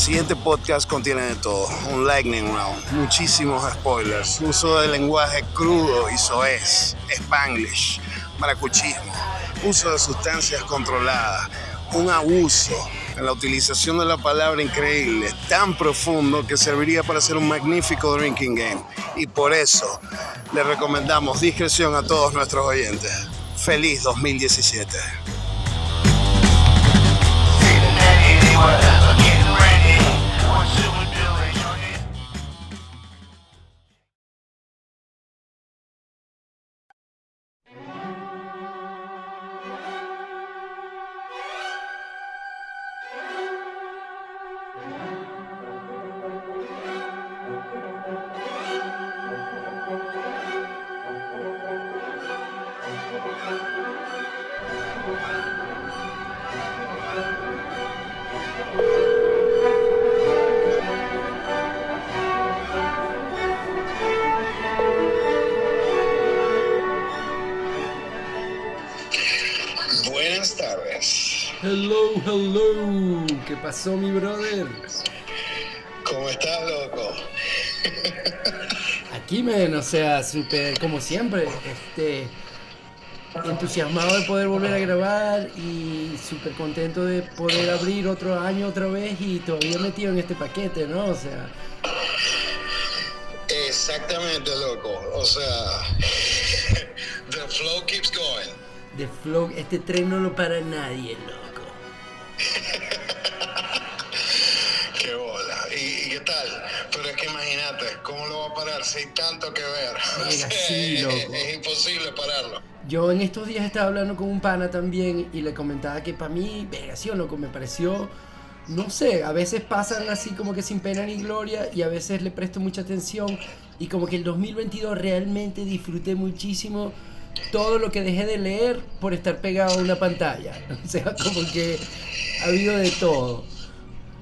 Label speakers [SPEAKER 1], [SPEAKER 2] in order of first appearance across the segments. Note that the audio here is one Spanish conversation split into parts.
[SPEAKER 1] siguiente podcast contiene de todo. Un lightning round, muchísimos spoilers, uso de lenguaje crudo y soez, spanglish, maracuchismo, uso de sustancias controladas, un abuso en la utilización de la palabra increíble, tan profundo que serviría para hacer un magnífico drinking game. Y por eso le recomendamos discreción a todos nuestros oyentes. Feliz 2017.
[SPEAKER 2] ¿Qué pasó, mi brother?
[SPEAKER 1] ¿Cómo estás, loco?
[SPEAKER 2] Aquí, men, o sea, súper, como siempre, este, entusiasmado de poder volver a grabar y súper contento de poder abrir otro año otra vez y todavía metido en este paquete, ¿no? O sea,
[SPEAKER 1] Exactamente, loco. O sea, the flow keeps going.
[SPEAKER 2] de flow, este tren no lo para nadie, loco.
[SPEAKER 1] ¿Cómo lo va a parar si hay tanto que ver? O sea,
[SPEAKER 2] sí,
[SPEAKER 1] es-
[SPEAKER 2] loco.
[SPEAKER 1] es imposible pararlo.
[SPEAKER 2] Yo en estos días estaba hablando con un pana también y le comentaba que para mí, verga, sí o loco, me pareció, no sé, a veces pasan así como que sin pena ni gloria y a veces le presto mucha atención y como que el 2022 realmente disfruté muchísimo todo lo que dejé de leer por estar pegado a una pantalla. O sea, como que ha habido de todo.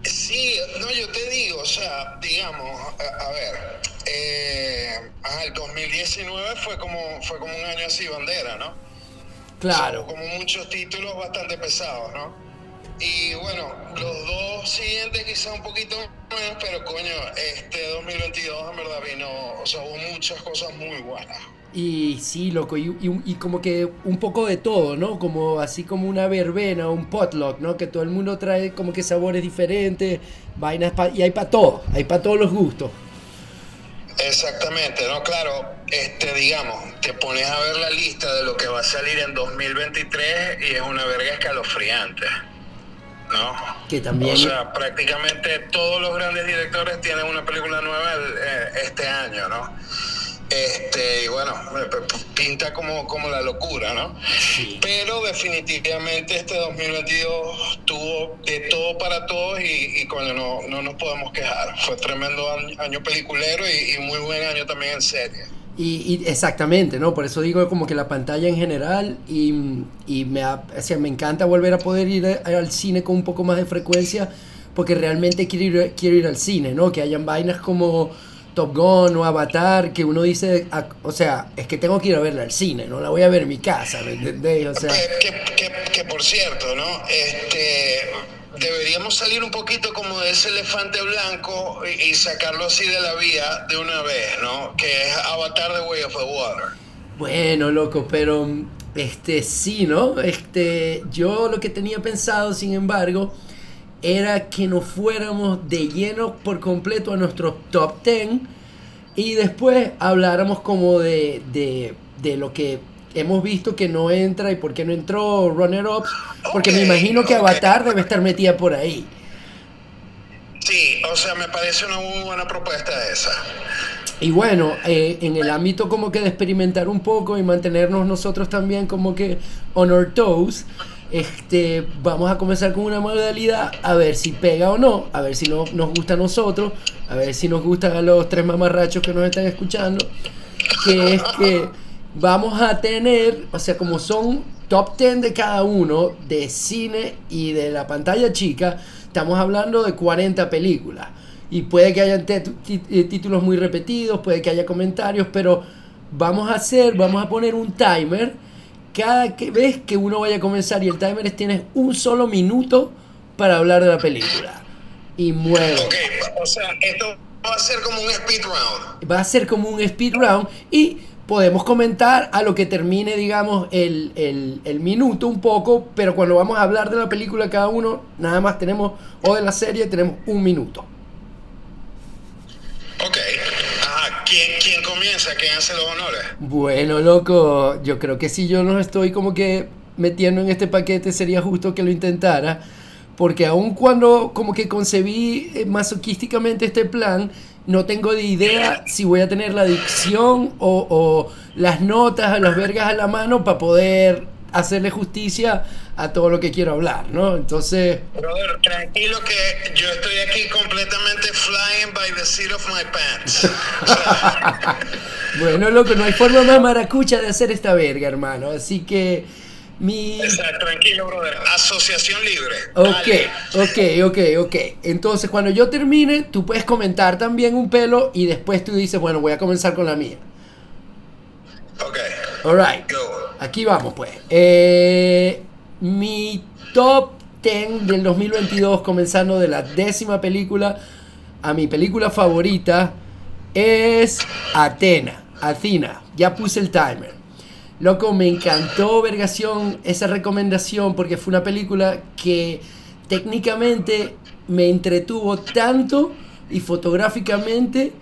[SPEAKER 1] Sí, no, yo te digo, o sea, digamos, a, a ver, eh, ajá, el 2019 fue como, fue como un año así, bandera, ¿no?
[SPEAKER 2] Claro.
[SPEAKER 1] Como muchos títulos bastante pesados, ¿no? Y bueno, los dos siguientes quizá un poquito menos, pero coño, este 2022 en verdad vino, o sea, hubo muchas cosas muy buenas.
[SPEAKER 2] Y sí, loco, y, y- y como que un poco de todo, ¿no? Como así como una verbena, un potluck, ¿no? Que todo el mundo trae como que sabores diferentes, vainas, pa- y hay para todo, hay para todos los gustos.
[SPEAKER 1] Exactamente, ¿no? Claro, este, digamos, te pones a ver la lista de lo que va a salir en 2023 y es una verga escalofriante, ¿no?
[SPEAKER 2] Que también...
[SPEAKER 1] O sea, prácticamente todos los grandes directores tienen una película nueva el- eh, este año, ¿no? Este, y bueno, pinta como, como la locura, ¿no?
[SPEAKER 2] Sí.
[SPEAKER 1] Pero definitivamente este 2022 tuvo de todo para todos y, y coño, no, no nos podemos quejar. Fue tremendo año, año peliculero y, y muy buen año también en serie.
[SPEAKER 2] Y, y exactamente, ¿no? Por eso digo como que la pantalla en general y, y me, o sea, me encanta volver a poder ir a- al cine con un poco más de frecuencia porque realmente quiero ir, quiero ir al cine, ¿no? Que hayan vainas como Top Gun o Avatar que uno dice, ah, o sea, es que tengo que ir a verla al cine, no la voy a ver en mi casa, ¿me entendés? O sea,
[SPEAKER 1] Que, que- que- que, por cierto, ¿no? Este, deberíamos salir un poquito como de ese elefante blanco y, y sacarlo así de la vía de una vez, ¿no? Que es Avatar The Way of the Water.
[SPEAKER 2] Bueno, loco, pero este sí, ¿no? Este, yo lo que tenía pensado, sin embargo, era que nos fuéramos de lleno por completo a nuestros top 10 y después habláramos como de, de, de lo que hemos visto que no entra y por qué no entró Runner Ups, porque me imagino que. Avatar debe estar metida por ahí.
[SPEAKER 1] Sí, o sea, me parece una muy buena propuesta esa.
[SPEAKER 2] Y bueno, eh, en el ámbito como que de experimentar un poco y mantenernos nosotros también como que on our toes, este, vamos a comenzar con una modalidad a ver si pega o no, a ver si no, nos gusta a nosotros, a ver si nos gustan a los tres mamarrachos que nos están escuchando, que es que vamos a tener, o sea, como son top 10 de cada uno, de cine y de la pantalla chica, estamos hablando de 40 películas. Y puede que haya te- ti- eh, títulos muy repetidos, puede que haya comentarios, pero vamos a hacer, vamos a poner un timer cada vez que uno vaya a comenzar y el timer es tienes un solo minuto para hablar de la película. y muevo.
[SPEAKER 1] Ok, o sea, esto va a ser como un speed round.
[SPEAKER 2] Va a ser como un speed round y podemos comentar a lo que termine, digamos, el, el, el, minuto un poco, pero cuando vamos a hablar de la película cada uno, nada más tenemos, o de la serie, tenemos un minuto.
[SPEAKER 1] Ok. ¿Quién, ¿Quién comienza? ¿Quién hace los honores?
[SPEAKER 2] Bueno, loco, yo creo que si yo no estoy como que metiendo en este paquete, sería justo que lo intentara. Porque aun cuando como que concebí eh, masoquísticamente este plan, no tengo de idea si voy a tener la dicción o, o las notas, las vergas a la mano para poder hacerle justicia a todo lo que quiero hablar, ¿no? Entonces...
[SPEAKER 1] Brother, tranquilo que yo estoy aquí completamente flying by the seat of my pants.
[SPEAKER 2] bueno, loco, no hay forma más maracucha de hacer esta verga, hermano. Así que mi...
[SPEAKER 1] Exacto, tranquilo, brother. Asociación libre.
[SPEAKER 2] Ok, ok, ok, ok. Entonces, cuando yo termine, tú puedes comentar también un pelo y después tú dices, bueno, voy a comenzar con la mía.
[SPEAKER 1] Ok.
[SPEAKER 2] Alright. Aquí vamos, pues. Eh, mi top 10 del 2022, comenzando de la décima película a mi película favorita, es Atena. Athena. Ya puse el timer. Loco, me encantó, Vergación, esa recomendación porque fue una película que técnicamente me entretuvo tanto y fotográficamente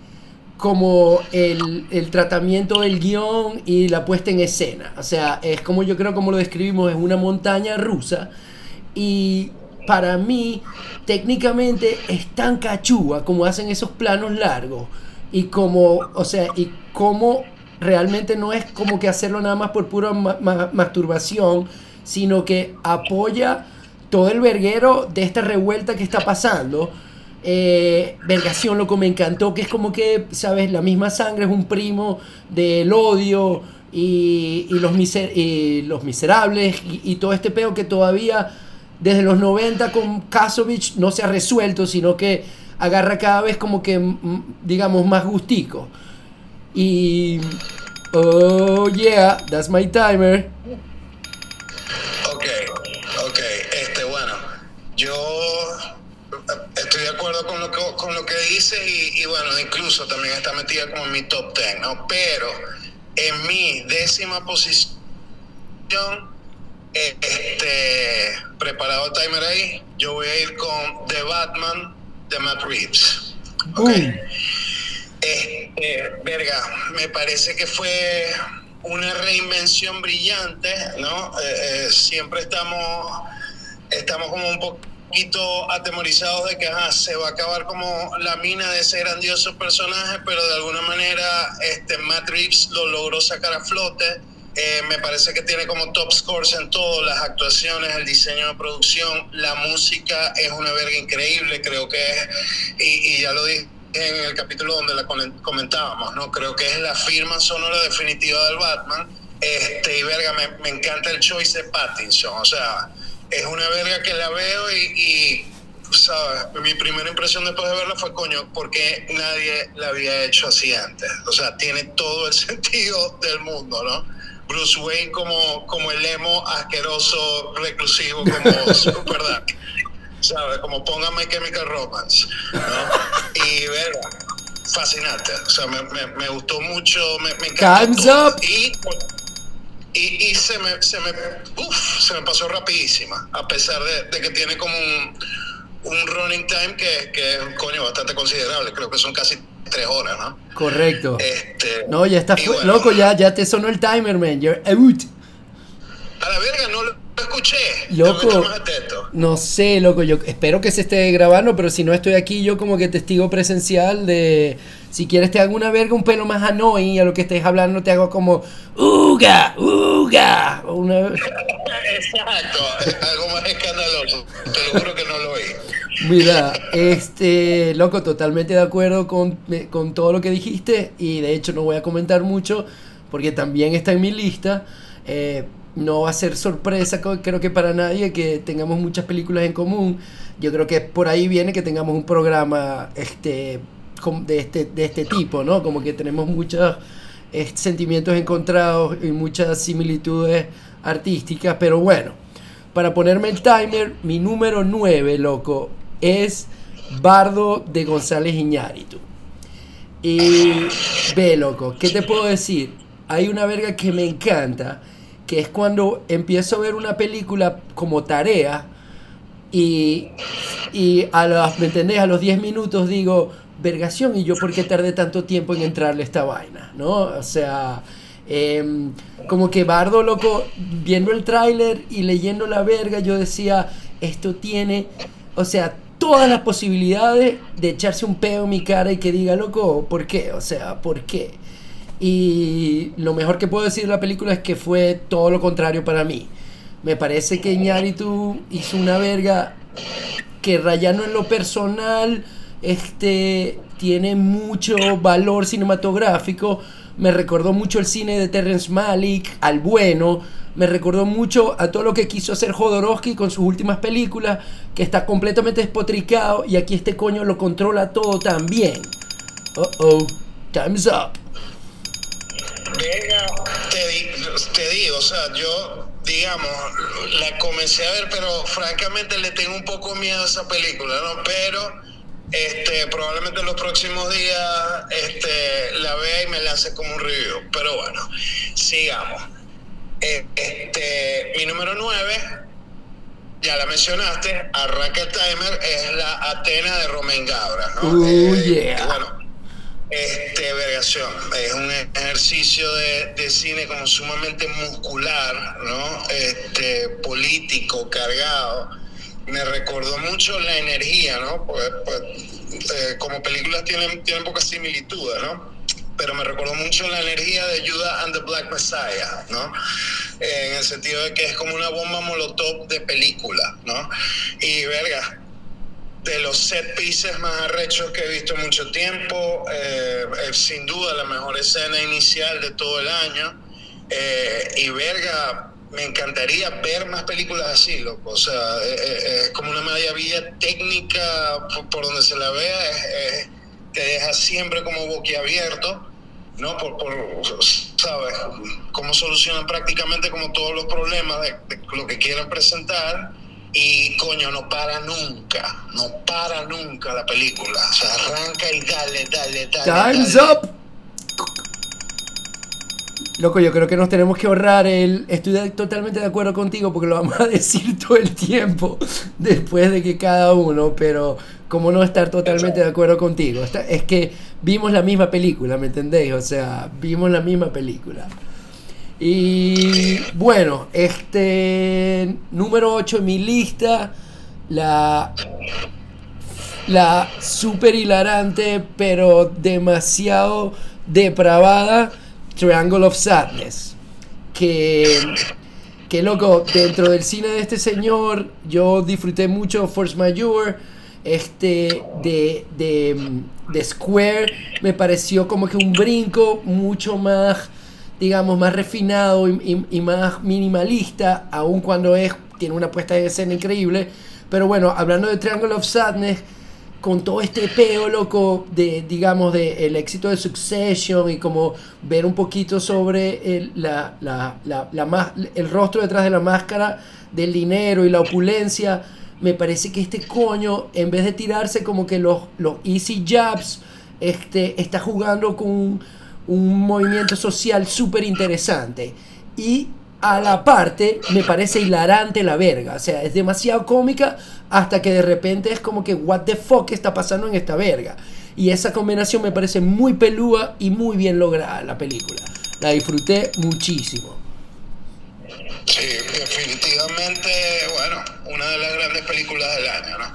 [SPEAKER 2] como el, el, tratamiento del guion y la puesta en escena. O sea, es como yo creo como lo describimos, es una montaña rusa. Y para mí, técnicamente es tan cachúa como hacen esos planos largos. Y como, o sea, y como realmente no es como que hacerlo nada más por pura ma ma masturbación, sino que apoya todo el verguero de esta revuelta que está pasando. Eh, Vergación, loco, me encantó, que es como que, ¿sabes? La misma sangre es un primo del odio y, los, miserables y, y, todo este peo que todavía desde los 90 con Kasovich no se ha resuelto, sino que agarra cada vez como que, digamos, más gustico. Y. Oh, yeah, that's my timer.
[SPEAKER 1] Ok, ok, este, bueno, yo que, dices y, y, bueno, incluso también está metida como en mi top 10, ¿no? Pero en mi décima posición, este, preparado timer ahí, yo voy a ir con The Batman de Matt Reeves. Uh. Este, verga, me parece que fue una reinvención brillante, ¿no? Eh, eh, siempre estamos, estamos como un poquito atemorizados de que ajá, se va a acabar como la mina de ese grandioso personaje, pero de alguna manera este, Matt Reeves lo logró sacar a flote. Eh, me parece que tiene como top scores en todo, las actuaciones, el diseño de producción, la música es una verga increíble, creo que es, y, y ya lo dije en el capítulo donde la comentábamos, ¿no? Creo que es la firma sonora definitiva del Batman. Este, y verga, me, me encanta el choice de Pattinson. O sea, es una verga que la veo y, y ¿sabes? Mi primera impresión después de verla fue, coño, porque nadie la había hecho así antes. O sea, tiene todo el sentido del mundo, ¿no? Bruce Wayne como, como el emo asqueroso, reclusivo, como Super Dark. ¿sabes? Como póngame Chemical Romance, ¿no? Y verga, fascinante. O sea, me, me, me gustó mucho, me, me encantó. Y, y, y, se me, se me, uf, se me pasó rapidísima, a pesar de, de que tiene como un, un running time que, que es, coño, bastante considerable. Creo que son casi tres horas, ¿no?
[SPEAKER 2] Correcto.
[SPEAKER 1] Este,
[SPEAKER 2] no, ya está bueno, loco, ya, ya te sonó el timer, man. You're out.
[SPEAKER 1] A la verga, no lo escuché.
[SPEAKER 2] Loco, no sé, loco, yo espero que se esté grabando, pero si no estoy aquí yo como que testigo presencial de si quieres te hago una verga un pelo más annoying a lo que estés hablando te hago como uga, uga. Una...
[SPEAKER 1] Exacto, algo más escandaloso. Te lo juro que no lo oí.
[SPEAKER 2] Mira, este, loco, totalmente de acuerdo con, con todo lo que dijiste y de hecho no voy a comentar mucho porque también está en mi lista. Eh, no va a ser sorpresa, creo que para nadie, que tengamos muchas películas en común. Yo creo que por ahí viene que tengamos un programa este, de, este, de este tipo, ¿no? Como que tenemos muchos sentimientos encontrados y muchas similitudes artísticas, pero bueno, para ponerme el timer, mi número 9, loco, es Bardo de González Iñárritu. Y ve, loco, ¿qué te puedo decir? Hay una verga que me encanta, que es cuando empiezo a ver una película como tarea y, y a los, ¿me? A los 10 minutos digo, vergación, ¿y yo por qué tardé tanto tiempo en entrarle esta vaina? ¿No? O sea, em, como que Bardo, loco, viendo el tráiler y leyendo la verga, yo decía, esto tiene, o sea, todas las posibilidades de echarse un pedo en mi cara y que diga, loco, ¿por qué? O sea, ¿por qué? Y lo mejor que puedo decir de la película es que fue todo lo contrario para mí. Me parece que Iñárritu hizo una verga que rayando en lo personal este, tiene mucho valor cinematográfico. Me recordó mucho el cine de Terrence Malick, al bueno. Me recordó mucho a todo lo que quiso hacer Jodorowsky con sus últimas películas, que está completamente despotricado y aquí este coño lo controla todo también. Uh oh, time's up.
[SPEAKER 1] Venga, te, te digo, o sea, yo, digamos, la comencé a ver, pero francamente le tengo un poco miedo a esa película, ¿no? Pero este, probablemente en los próximos días este, la vea y me la hace como un review. Pero bueno, sigamos. Eh, este, mi número 9, ya la mencionaste, arranca el timer, es la Atena de Romain Gabra. ¿no?
[SPEAKER 2] eh,
[SPEAKER 1] bueno, este, vergación, es un ejercicio de, de, cine como sumamente muscular, ¿no? Este, político, cargado me recordó mucho la energía, ¿no? Pues, pues como películas tienen, tienen pocas similitudes, ¿no? Pero me recordó mucho la energía de Judah and the Black Messiah, ¿no? En el sentido de que es como una bomba molotov de película, ¿no? Y verga, de los set pieces más arrechos que he visto en mucho tiempo, eh, sin duda la mejor escena inicial de todo el año. y verga, me encantaría ver más películas así, loco. O sea, es, como una media vía técnica por, donde se la vea, te deja siempre como boquiabierto, ¿no? Por, por, ¿sabes? Cómo solucionan prácticamente como todos los problemas de, de lo que quieren presentar. Y coño, no para nunca, no para nunca la película. O sea, arranca y dale, dale, dale.
[SPEAKER 2] Time's up. Loco, yo creo que nos tenemos que ahorrar el... Estoy totalmente de acuerdo contigo porque lo vamos a decir todo el tiempo después de que cada uno, pero como no estar totalmente de acuerdo contigo. Es que vimos la misma película, ¿me entendéis? O sea, vimos la misma película. Y bueno, este número 8 en mi lista, la la super hilarante, pero demasiado depravada Triangle of Sadness. Que, que loco, dentro del cine de este señor, yo disfruté mucho Force Majeure. Este de, de, Square me pareció como que un brinco mucho más, digamos, más refinado y, más minimalista, aun cuando es, tiene una puesta de escena increíble. Pero bueno, hablando de Triangle of Sadness, con todo este peo, loco, de, digamos, de el éxito de Succession y como ver un poquito sobre el, la, la, la, el rostro detrás de la máscara del dinero y la opulencia, me parece que este coño, en vez de tirarse como que los, los easy jabs, este, está jugando con un, movimiento social súper interesante. Y a la parte me parece hilarante la verga. O sea, es demasiado cómica hasta que de repente es como que, what the fuck está pasando en esta verga. Y esa combinación me parece muy pelúa y muy bien lograda la película. La disfruté muchísimo.
[SPEAKER 1] Sí, definitivamente, bueno, una de las grandes películas del año, ¿no?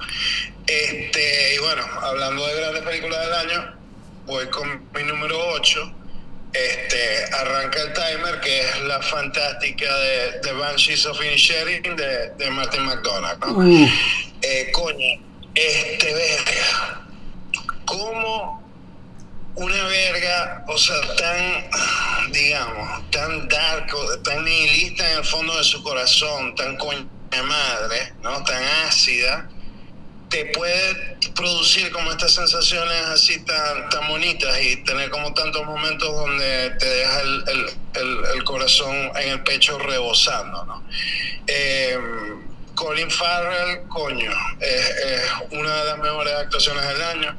[SPEAKER 1] Este, y bueno, hablando de grandes películas del año, voy con mi número 8 este, arranca el timer, que es la fantástica de, de Banshees of Inisherin de, de Martin McDonald. ¿no? Eh, coño, este verga, como una verga, o sea, tan, digamos, tan dark, tan nihilista en el fondo de su corazón, tan coña madre, ¿no? Tan ácida, te puede producir como estas sensaciones así tan, tan bonitas y tener como tantos momentos donde te deja el, el, el, corazón en el pecho rebosando, ¿no? Eh, Colin Farrell, coño, es, una de las mejores actuaciones del año.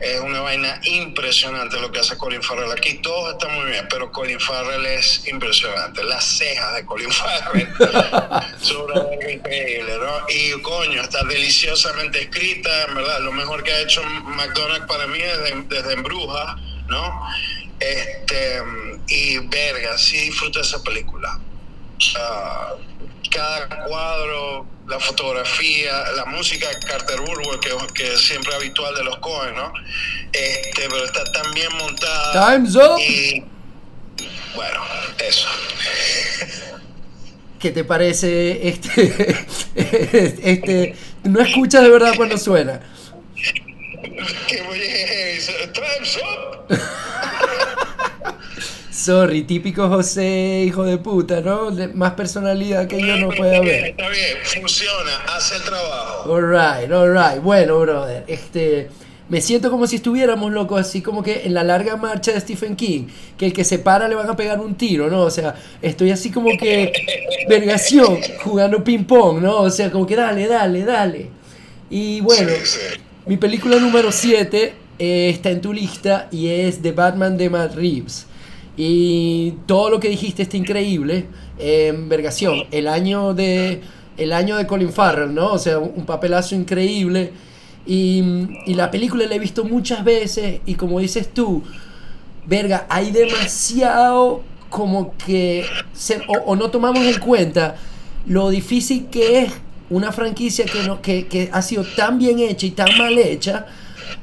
[SPEAKER 1] Es una vaina impresionante lo que hace Colin Farrell. Aquí todo está muy bien, pero Colin Farrell es impresionante. Las cejas de Colin Farrell son increíble, ¿no? Y coño, está deliciosamente escrita, en verdad. Lo mejor que ha hecho McDonald's para mí desde, desde Embruja, ¿no? Este, y verga, sí disfruto esa película. Ah, cada cuadro, la fotografía, la música de Carter Burwell, que, que es siempre habitual de los Cohen, ¿no? Este, pero está tan bien montada.
[SPEAKER 2] Time's up.
[SPEAKER 1] Y bueno, eso.
[SPEAKER 2] ¿Qué te parece este, este, no escuchas de verdad cuando suena?
[SPEAKER 1] Que muy Time's up.
[SPEAKER 2] Sorry, típico José, hijo de puta, ¿no? más personalidad que yo no puede haber.
[SPEAKER 1] Está bien, funciona, hace el trabajo.
[SPEAKER 2] Alright, alright. Bueno, brother, este. Me siento como si estuviéramos locos, así como que en la larga marcha de Stephen King, que el que se para le van a pegar un tiro, ¿no? O sea, estoy así como que vergación, jugando ping-pong, ¿no? O sea, como que dale, dale, dale. Y bueno, mi película número 7 eh, está en tu lista y es The Batman de Matt Reeves. Y todo lo que dijiste está increíble. En Vergación, el año de el año de Colin Farrell, ¿no? O sea, un papelazo increíble. Y, la película la he visto muchas veces y como dices tú, verga, hay demasiado como que o, no tomamos en cuenta lo difícil que es una franquicia que, no, que, que ha sido tan bien hecha y tan mal hecha,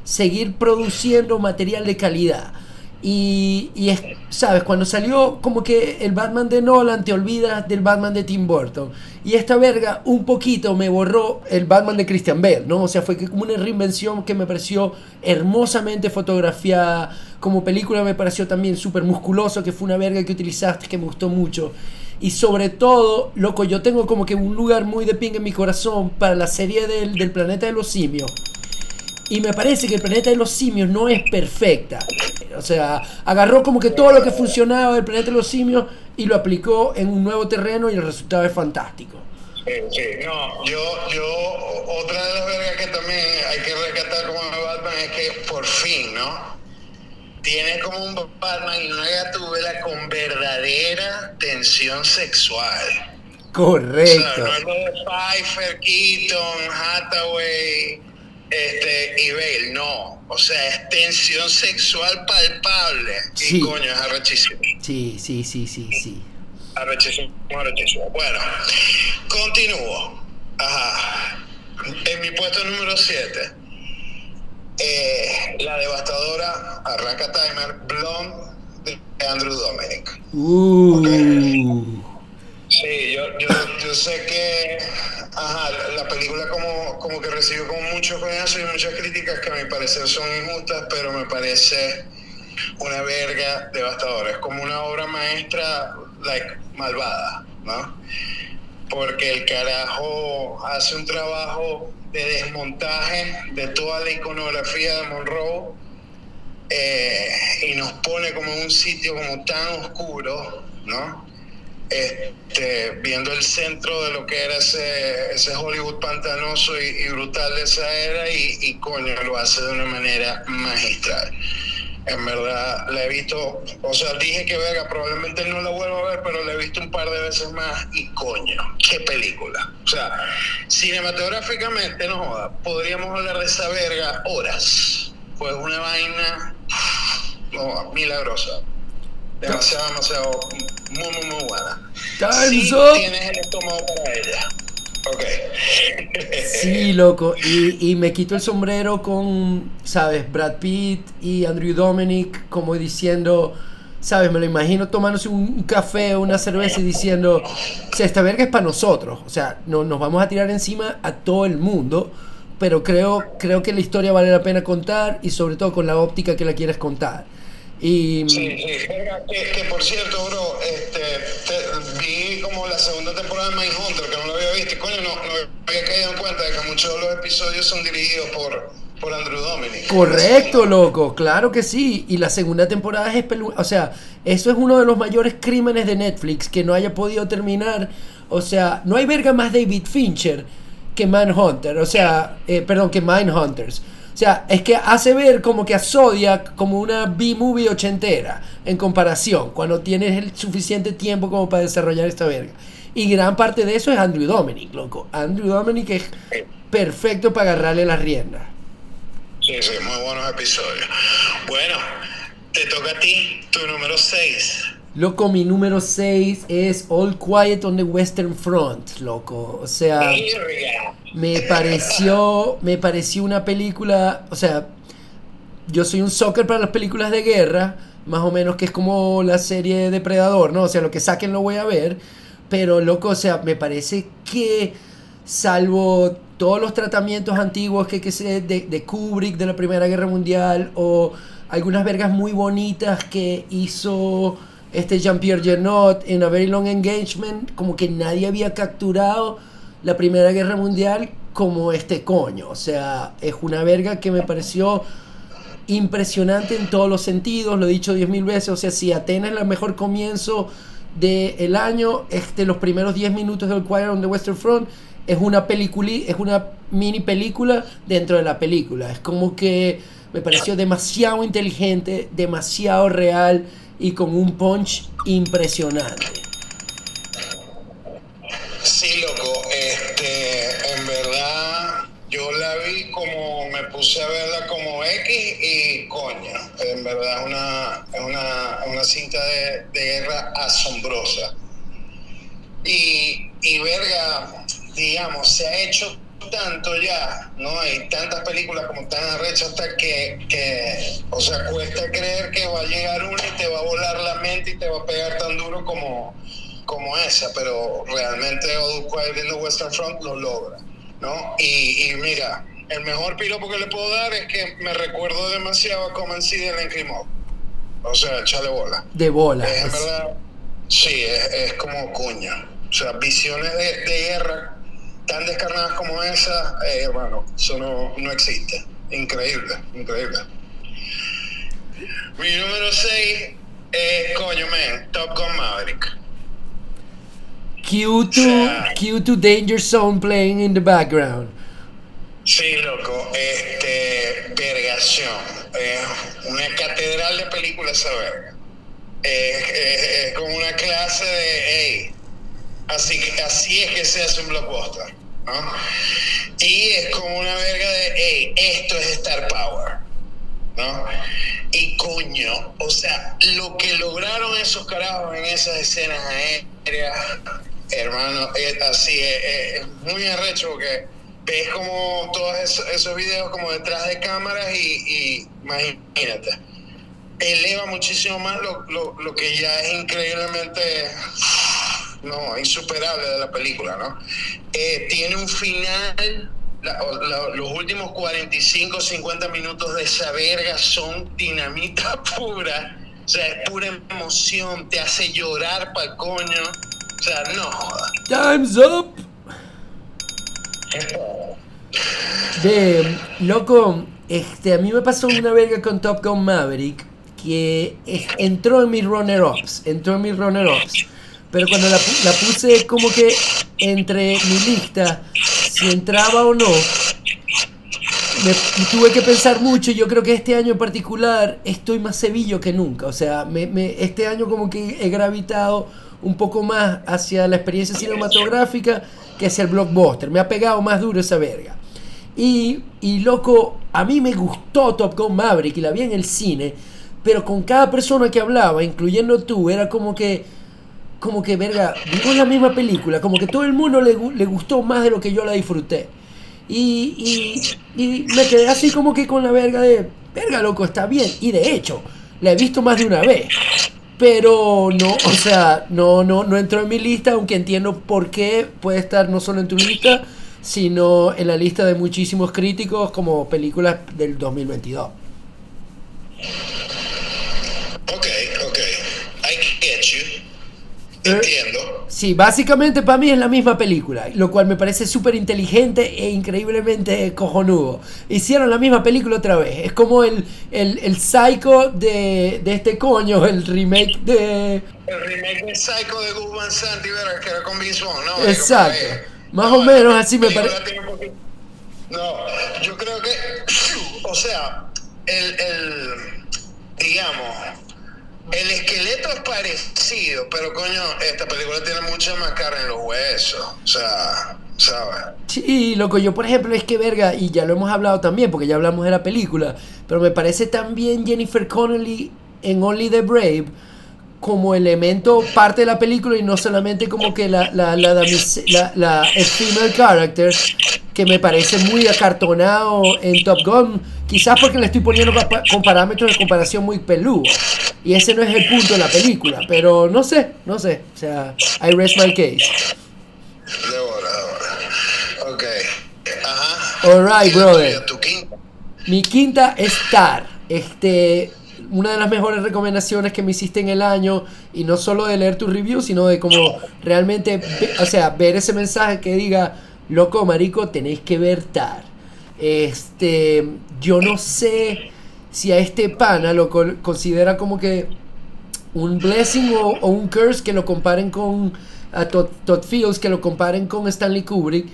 [SPEAKER 2] seguir produciendo material de calidad. Y, es, ¿sabes? Cuando salió como que el Batman de Nolan, te olvidas del Batman de Tim Burton. Y esta verga un poquito me borró el Batman de Christian Bale, ¿no? O sea, fue como una reinvención que me pareció hermosamente fotografiada. Como película me pareció también súper musculoso, que fue una verga que utilizaste, que me gustó mucho. Y sobre todo, loco, yo tengo como que un lugar muy de ping en mi corazón para la serie del, del planeta de los simios y me parece que el planeta de los simios no es perfecta. O sea, agarró como que todo lo que funcionaba del planeta de los simios y lo aplicó en un nuevo terreno y el resultado es fantástico.
[SPEAKER 1] Sí, sí, no, yo, yo, otra de las vergas que también hay que rescatar como Batman es que por fin, ¿no? Tiene como un Batman y una gatubela con verdadera tensión sexual.
[SPEAKER 2] Correcto.
[SPEAKER 1] O sea, no es lo de Pfeiffer, Keaton, Hathaway este, y Bale, no. O sea, es tensión sexual palpable. Sí. Y coño, es arrechísimo.
[SPEAKER 2] Sí, sí, sí, sí, sí.
[SPEAKER 1] Arrechísimo, arrechísimo. Bueno, continúo. Ajá. En mi puesto número 7, eh, la devastadora, arranca timer, Blonde de Andrew Dominic.
[SPEAKER 2] Uh.
[SPEAKER 1] Sí, yo, yo, yo sé que Ajá, la película como, como que recibió como muchos coñazos y muchas críticas que a mi parecer son injustas, pero me parece una verga devastadora. Es como una obra maestra, like, malvada, ¿no? Porque el carajo hace un trabajo de desmontaje de toda la iconografía de Monroe eh, y nos pone como en un sitio como tan oscuro, ¿no? Este, viendo el centro de lo que era ese, ese Hollywood pantanoso y, brutal de esa era y, coño, lo hace de una manera magistral. En verdad, la he visto, o sea, dije que verga, probablemente no la vuelvo a ver, pero la he visto un par de veces más y coño, qué película. O sea, cinematográficamente, no joda, podríamos hablar de esa verga horas. Pues una vaina no, milagrosa. Demasiado, demasiado, muy, muy, muy buena.
[SPEAKER 2] Time's
[SPEAKER 1] tienes el estómago para ella. Ok.
[SPEAKER 2] sí, loco. Y, y, me quito el sombrero con, ¿sabes? Brad Pitt y Andrew Dominic como diciendo, ¿sabes? Me lo imagino tomándose un café o una cerveza y diciendo, o sea, esta verga es para nosotros. O sea, no, nos vamos a tirar encima a todo el mundo. Pero creo, creo que la historia vale la pena contar y sobre todo con la óptica que la quieres contar. Y...
[SPEAKER 1] Sí, sí. Que, por cierto, bro, este, vi como la segunda temporada de Mindhunter, que no lo había visto, y coño, no, no había caído en cuenta de que muchos de los episodios son dirigidos por, por Andrew Dominic.
[SPEAKER 2] Correcto, loco, claro que sí. Y la segunda temporada es O sea, eso es uno de los mayores crímenes de Netflix, que no haya podido terminar. O sea, no hay verga más David Fincher que Manhunter, o sea, eh, perdón, que Mindhunters. O sea, es que hace ver como que a Zodiac como una B-movie ochentera en comparación, cuando tienes el suficiente tiempo como para desarrollar esta verga. Y gran parte de eso es Andrew Dominic, loco. Andrew Dominic es perfecto para agarrarle las riendas.
[SPEAKER 1] Sí, sí, muy buenos episodios. Bueno, te toca a ti, tu número 6.
[SPEAKER 2] Loco, mi número 6 es All Quiet on the Western Front, loco. O sea, me pareció, me pareció una película, o sea, yo soy un soccer para las películas de guerra, más o menos que es como la serie Depredador, ¿no? O sea, lo que saquen lo voy a ver, pero loco, o sea, me parece que salvo todos los tratamientos antiguos que, que se de, de Kubrick de la Primera Guerra Mundial o algunas vergas muy bonitas que hizo este Jean-Pierre Genot en A Very Long Engagement, como que nadie había capturado la Primera Guerra Mundial como este coño. O sea, es una verga que me pareció impresionante en todos los sentidos, lo he dicho diez mil veces. O sea, si Atenas es el mejor comienzo del año, este, los primeros 10 minutos del Choir on the Western Front es una película, es una mini película dentro de la película. Es como que me pareció demasiado inteligente, demasiado real y con un punch impresionante.
[SPEAKER 1] Sí, loco, verdad yo la vi como, me puse a verla como X y coño, en verdad es una, una, una cinta de, de, guerra asombrosa. Y, y verga, digamos, se ha hecho tanto ya, ¿no? Hay tantas películas como tan arrechas que, que, o sea, cuesta creer que va a llegar una y te va a volar la mente y te va a pegar tan duro como, como esa, pero realmente Old Quiet Western Front lo logra, ¿no? Y, y mira, el mejor piropo que le puedo dar es que me recuerdo demasiado a Comencida en Crimov. O sea, echale bola.
[SPEAKER 2] De bola.
[SPEAKER 1] Es, en verdad, sí, es, es, como cuña. O sea, visiones de, de guerra tan descarnadas como esa, eh, bueno, eso no, no, existe. Increíble, increíble. Mi número 6 es, coño, man, Top Gun Maverick.
[SPEAKER 2] Q2, o sea, Q2 Danger Zone playing in the background.
[SPEAKER 1] Sí, loco, este, vergación. Eh, una catedral de películas verga. Eh, es como una clase de, hey, Así, así es que se hace un blockbuster, ¿no? Y es como una verga de, hey, esto es Star Power, ¿no? Y coño, o sea, lo que lograron esos carajos en esas escenas aéreas, hermano, es así, es, es muy arrecho porque ves como todos esos, esos videos como detrás de cámaras y, imagínate eleva muchísimo más lo, lo, lo, que ya es increíblemente no insuperable de la película no eh, tiene un final la, la, los últimos 45 50 minutos de esa verga son dinamita pura o sea es pura emoción te hace llorar para el coño o sea no joda
[SPEAKER 2] time's up de loco este a mí me pasó una verga con Top Gun Maverick que entró en mis runner-ups, entró en mis runner-ups. Pero cuando la, la, puse como que entre mi lista, si entraba o no, me, tuve que pensar mucho. Yo creo que este año en particular estoy más sevillo que nunca. O sea, me, me, este año como que he gravitado un poco más hacia la experiencia cinematográfica que hacia el blockbuster. Me ha pegado más duro esa verga. Y, y loco, a mí me gustó Top Gun Maverick y la vi en el cine pero con cada persona que hablaba, incluyendo tú, era como que, como que, verga, vimos la misma película, como que todo el mundo le, le gustó más de lo que yo la disfruté. Y, y, y, me quedé así como que con la verga de, verga, loco, está bien. Y de hecho, la he visto más de una vez. Pero no, o sea, no, no, no entró en mi lista, aunque entiendo por qué puede estar no solo en tu lista, sino en la lista de muchísimos críticos como películas del 2022.
[SPEAKER 1] Ok, ok. I get you. Entiendo.
[SPEAKER 2] Sí, básicamente para mí es la misma película, lo cual me parece súper inteligente e increíblemente cojonudo. Hicieron la misma película otra vez. Es como el, el, el Psycho de, de este coño, el remake de...
[SPEAKER 1] El remake de Psycho de Gus Van Sant que era con Vince ¿no?
[SPEAKER 2] Exacto. Más o menos así me parece.
[SPEAKER 1] No, yo creo que, o sea, el, el, digamos, el esqueleto es parecido, pero coño, esta película tiene mucha más carne en los huesos, o sea, ¿sabes?
[SPEAKER 2] Sí, loco, yo por ejemplo es que verga, y ya lo hemos hablado también, porque ya hablamos de la película, pero me parece también Jennifer Connelly en Only the Brave como elemento parte de la película y no solamente como que la, la, la, la, la female character que me parece muy acartonado en Top Gun, quizás porque le estoy poniendo con parámetros de comparación muy peludo. Y ese no es el punto de la película, pero no sé, no sé. O sea, I rest my case.
[SPEAKER 1] De hora, de hora. Ok.
[SPEAKER 2] Ajá. Alright, brother. Mi quinta es Tar. Este, una de las mejores recomendaciones que me hiciste en el año y no solo de leer tu review, sino de como realmente, o sea, ver ese mensaje que diga, loco, marico, tenéis que ver Tar. Este, yo no sé si a este pana lo considera como que un blessing o, un curse que lo comparen con a Todd, Fields, que lo comparen con Stanley Kubrick.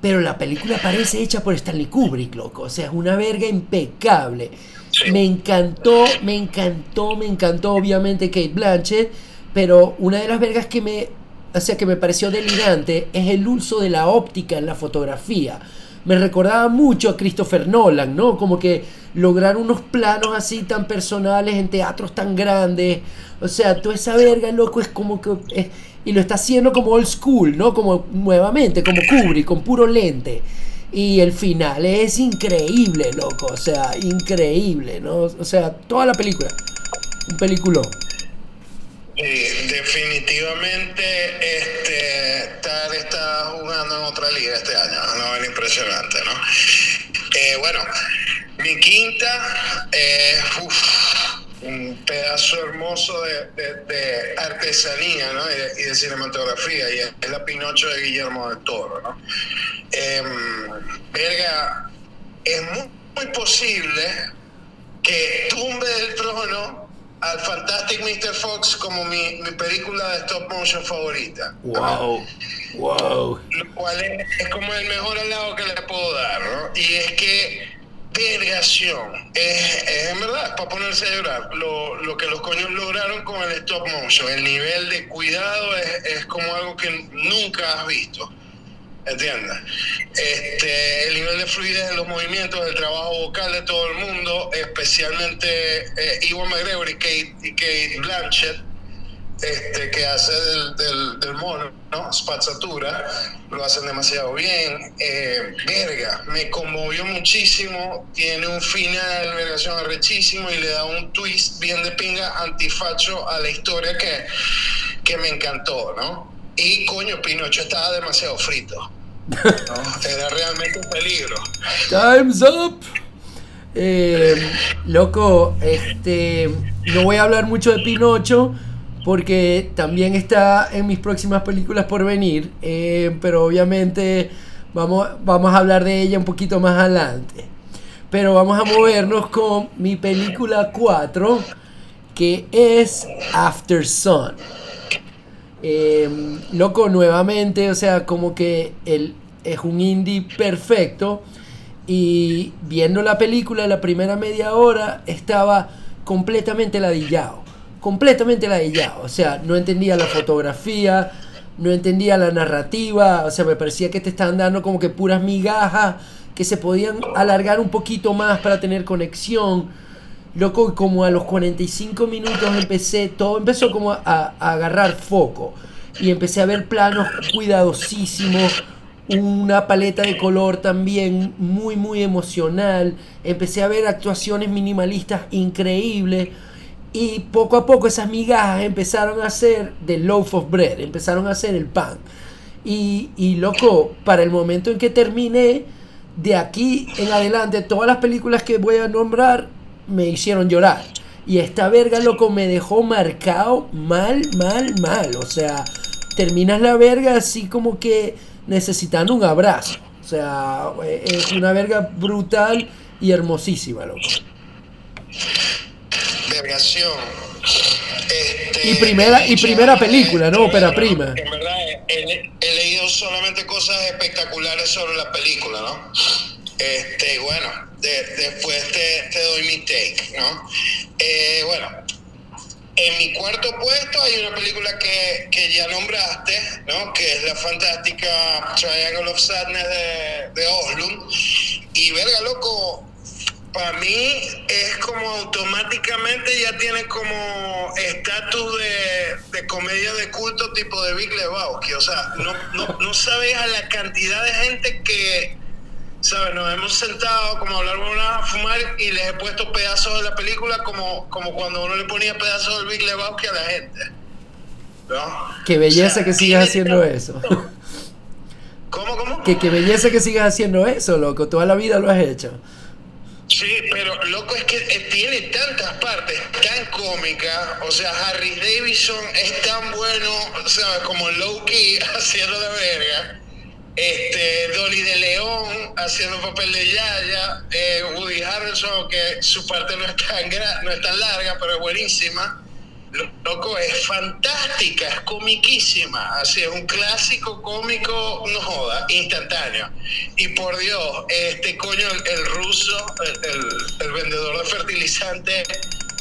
[SPEAKER 2] Pero la película parece hecha por Stanley Kubrick, loco. O sea, es una verga impecable. Me encantó, me encantó, me encantó, obviamente, Kate Blanchett. Pero una de las vergas que me, o sea, que me pareció delirante es el uso de la óptica en la fotografía. Me recordaba mucho a Christopher Nolan, ¿no? Como que lograr unos planos así tan personales en teatros tan grandes. O sea, toda esa verga, loco, es como que. y lo está haciendo como old school, ¿no? Como nuevamente, como Kubrick, con puro lente. Y el final es increíble, loco. O sea, increíble, ¿no? O sea, toda la película. Un peliculón.
[SPEAKER 1] Definitivamente este Tar está jugando en otra liga este año, no es impresionante, ¿no? Eh, bueno, mi quinta es un pedazo hermoso de, artesanía ¿no? y, de, cinematografía, y es, la Pinocho de Guillermo del Toro. ¿no? Em, verga, es muy, posible que tumbe del trono al Fantastic Mr. Fox como mi, película de stop motion favorita.
[SPEAKER 2] Wow, wow.
[SPEAKER 1] Lo cual es, es, como el mejor lado que le puedo dar, ¿no? Y es que vergación. Es, en verdad, para ponerse a llorar. Lo, lo, que los coños lograron con el stop motion, el nivel de cuidado es, es como algo que nunca has visto. ¿Entiendes? Este, el nivel de fluidez de los movimientos, el trabajo vocal de todo el mundo, especialmente eh, Iwan McGregor y Kate, y Kate Blanchett este, que hace del, del, mono, ¿no? Spazzatura, lo hacen demasiado bien. Eh, verga, me conmovió muchísimo, tiene un final, vergación arrechísimo y le da un twist bien de pinga antifacho a la historia que, que me encantó, ¿no? Y coño, Pinocho estaba demasiado frito. Era realmente un peligro.
[SPEAKER 2] Time's up. Eh, loco, este, no voy a hablar mucho de Pinocho porque también está en mis próximas películas por venir, eh, pero obviamente vamos, vamos a hablar de ella un poquito más adelante. Pero vamos a movernos con mi película 4, que es After Sun. Em, loco, nuevamente, o sea, como que el, es un indie perfecto. Y viendo la película, la primera media hora, estaba completamente ladillado completamente ya O sea, no entendía la fotografía, no entendía la narrativa. O sea, me parecía que te estaban dando como que puras migajas que se podían alargar un poquito más para tener conexión. Loco, como a los 45 minutos empecé, todo empezó como a, agarrar foco. Y empecé a ver planos cuidadosísimos, una paleta de color también muy, muy emocional. Empecé a ver actuaciones minimalistas increíbles y poco a poco esas migajas empezaron a ser the loaf of bread, empezaron a ser el pan. Y, y loco, para el momento en que terminé, de aquí en adelante, todas las películas que voy a nombrar me hicieron llorar. Y esta verga, loco, me dejó marcado mal, mal, mal. O sea, terminas la verga así como que necesitando un abrazo. O sea, es una verga brutal y hermosísima, loco.
[SPEAKER 1] Este,
[SPEAKER 2] y primera, y primera película, ¿no? Ópera prima.
[SPEAKER 1] En verdad, he, leído solamente cosas espectaculares sobre la película, ¿no? Este, bueno, después te, doy mi take, ¿no? Eh, bueno, en mi cuarto puesto hay una película que, que, ya nombraste, ¿no? Que es la fantástica Triangle of Sadness de, Oslund. Y verga, loco, para mí es como automáticamente ya tiene como estatus de, de, comedia de culto tipo de Big Lebowski. O sea, no, no, no sabes a la cantidad de gente que, ¿sabes? Nos hemos sentado como a hablar a fumar y les he puesto pedazos de la película como, como cuando uno le ponía pedazos del Big Lebowski a la gente. ¿No?
[SPEAKER 2] Qué belleza que sigas haciendo eso.
[SPEAKER 1] ¿Cómo, cómo?
[SPEAKER 2] Que qué belleza que sigas haciendo eso, loco. Toda la vida lo has hecho.
[SPEAKER 1] Sí, pero loco es que eh, tiene tantas partes tan cómicas. O sea, Harry Davidson es tan bueno, ¿sabes? Como Loki haciendo la verga. Este, Dolly de León haciendo papel de Yaya. Eh, Woody Harrelson, que su parte no es, tan no es tan larga, pero es buenísima. Loco, es fantástica, es comiquísima. Así es un clásico cómico, no joda, instantáneo. Y por Dios, este coño, el, ruso, el, el, vendedor de fertilizante,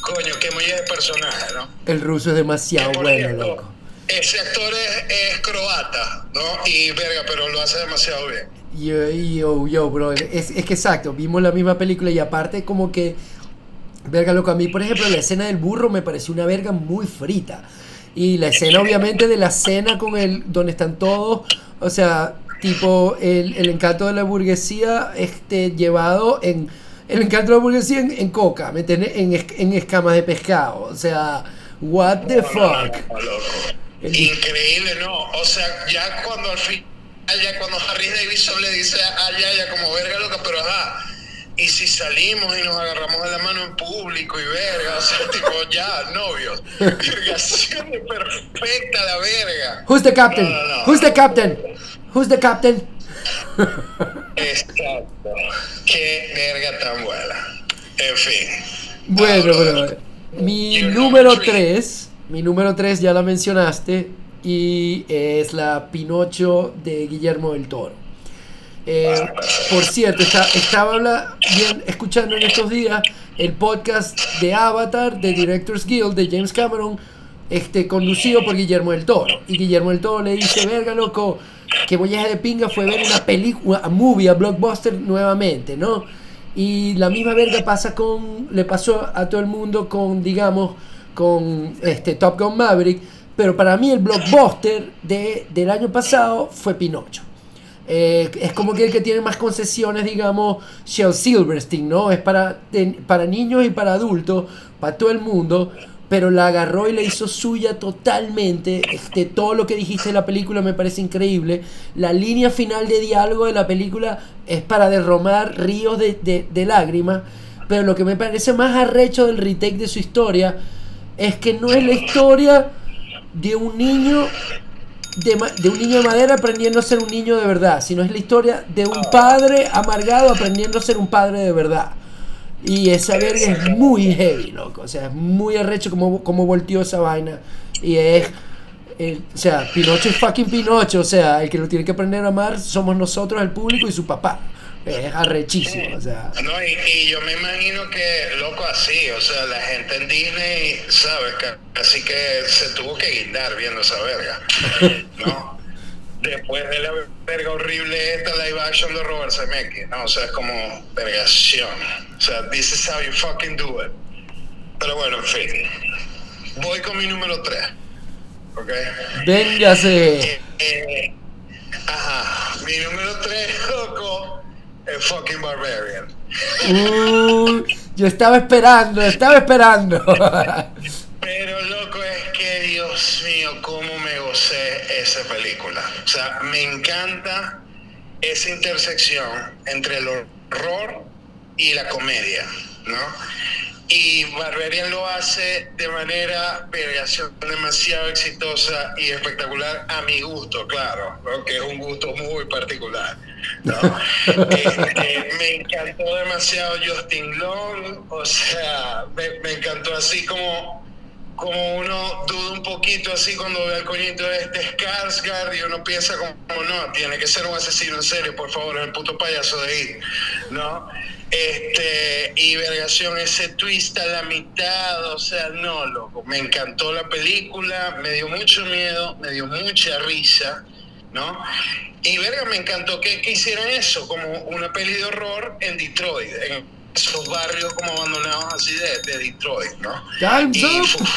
[SPEAKER 1] coño, qué muy de personaje, ¿no?
[SPEAKER 2] El ruso es demasiado bueno, loco.
[SPEAKER 1] Ese actor es, es, croata, ¿no? Y verga, pero lo hace demasiado bien.
[SPEAKER 2] Yo, yo, yo, bro, es, es que exacto, vimos la misma película y aparte como que Verga, loco, a mí, por ejemplo, la escena del burro me pareció una verga muy frita. Y la escena, obviamente, de la cena con el. donde están todos. O sea, tipo, el, el encanto de la burguesía este, llevado en. El encanto de la burguesía en, coca, ¿me entiendes? En, en escamas de pescado. O sea, what the fuck.
[SPEAKER 1] Increíble, ¿no? O sea, ya cuando al fin. Ya cuando Harry Davidson le dice a Yaya como verga loca, pero ajá y si salimos y nos agarramos de la mano en público y verga, o sea, tipo, ya, novios. Vergación perfecta la verga.
[SPEAKER 2] Who's the captain? Who's the captain? Who's the captain?
[SPEAKER 1] Exacto. Qué verga tan buena. En fin.
[SPEAKER 2] Bueno, bueno. Mi número 3, mi número 3 ya la mencionaste, y es la Pinocho de Guillermo del Toro. Eh, por cierto, estaba bien, escuchando en estos días el podcast de Avatar de Directors Guild de James Cameron, este, conducido por Guillermo del Toro. Y Guillermo del Toro le dice, verga loco, que Voyaje de Pinga fue ver una película, a movie, a blockbuster nuevamente, ¿no? Y la misma verga pasa con, le pasó a todo el mundo con, digamos, con este, Top Gun Maverick, pero para mí el blockbuster de, del año pasado fue Pinocho. Eh, es como que el que tiene más concesiones, digamos, Shell Silverstein, ¿no? Es para, para niños y para adultos, para todo el mundo, pero la agarró y la hizo suya totalmente. Este, todo lo que dijiste de la película me parece increíble. La línea final de diálogo de la película es para derromar ríos de, de lágrimas, pero lo que me parece más arrecho del retake de su historia es que no es la historia de un niño de, un niño de madera aprendiendo a ser un niño de verdad, sino es la historia de un padre amargado aprendiendo a ser un padre de verdad. Y esa verga es muy heavy, loco. O sea, es muy arrecho como, como volteó esa vaina. Y es. o sea, Pinocho es fucking Pinocho. O sea, el que lo tiene que aprender a amar somos nosotros, el público y su papá es arrechísimo, o sea.
[SPEAKER 1] No, y, yo me imagino que, loco, así, o sea, la gente en Disney, ¿sabes? Así que se tuvo que guindar viendo esa verga, ¿no? Después de la verga horrible esta live action de Robert Zemeckis, ¿no? O sea, es como vergación. O sea, this is how you fucking do it. Pero bueno, en fin. Voy con mi número 3. ¿Ok?
[SPEAKER 2] Véngase.
[SPEAKER 1] Eh, eh, ajá, mi número 3, loco fucking barbarian.
[SPEAKER 2] Yo estaba esperando, estaba esperando.
[SPEAKER 1] Pero loco, es que Dios mío, cómo me gocé esa película. O sea, me encanta esa intersección entre el horror y la comedia, ¿no? Y Barbarian lo hace de manera vergación demasiado exitosa y espectacular a mi gusto, claro, que es un gusto muy particular. Este, me encantó demasiado Justin Long, o sea, me, encantó así como como uno duda un poquito así cuando ve al coñito de este Skarsgård y uno piensa como, no, tiene que ser un asesino en serio, por favor, el puto payaso de ahí, ¿no? Este, y vergación, ese twist a la mitad, o sea, no, loco, me encantó la película, me dio mucho miedo, me dio mucha risa, ¿no? Y verga, me encantó que, que hicieran eso, como una peli de horror en Detroit, en esos barrios como abandonados así de, de Detroit, ¿no?
[SPEAKER 2] Up.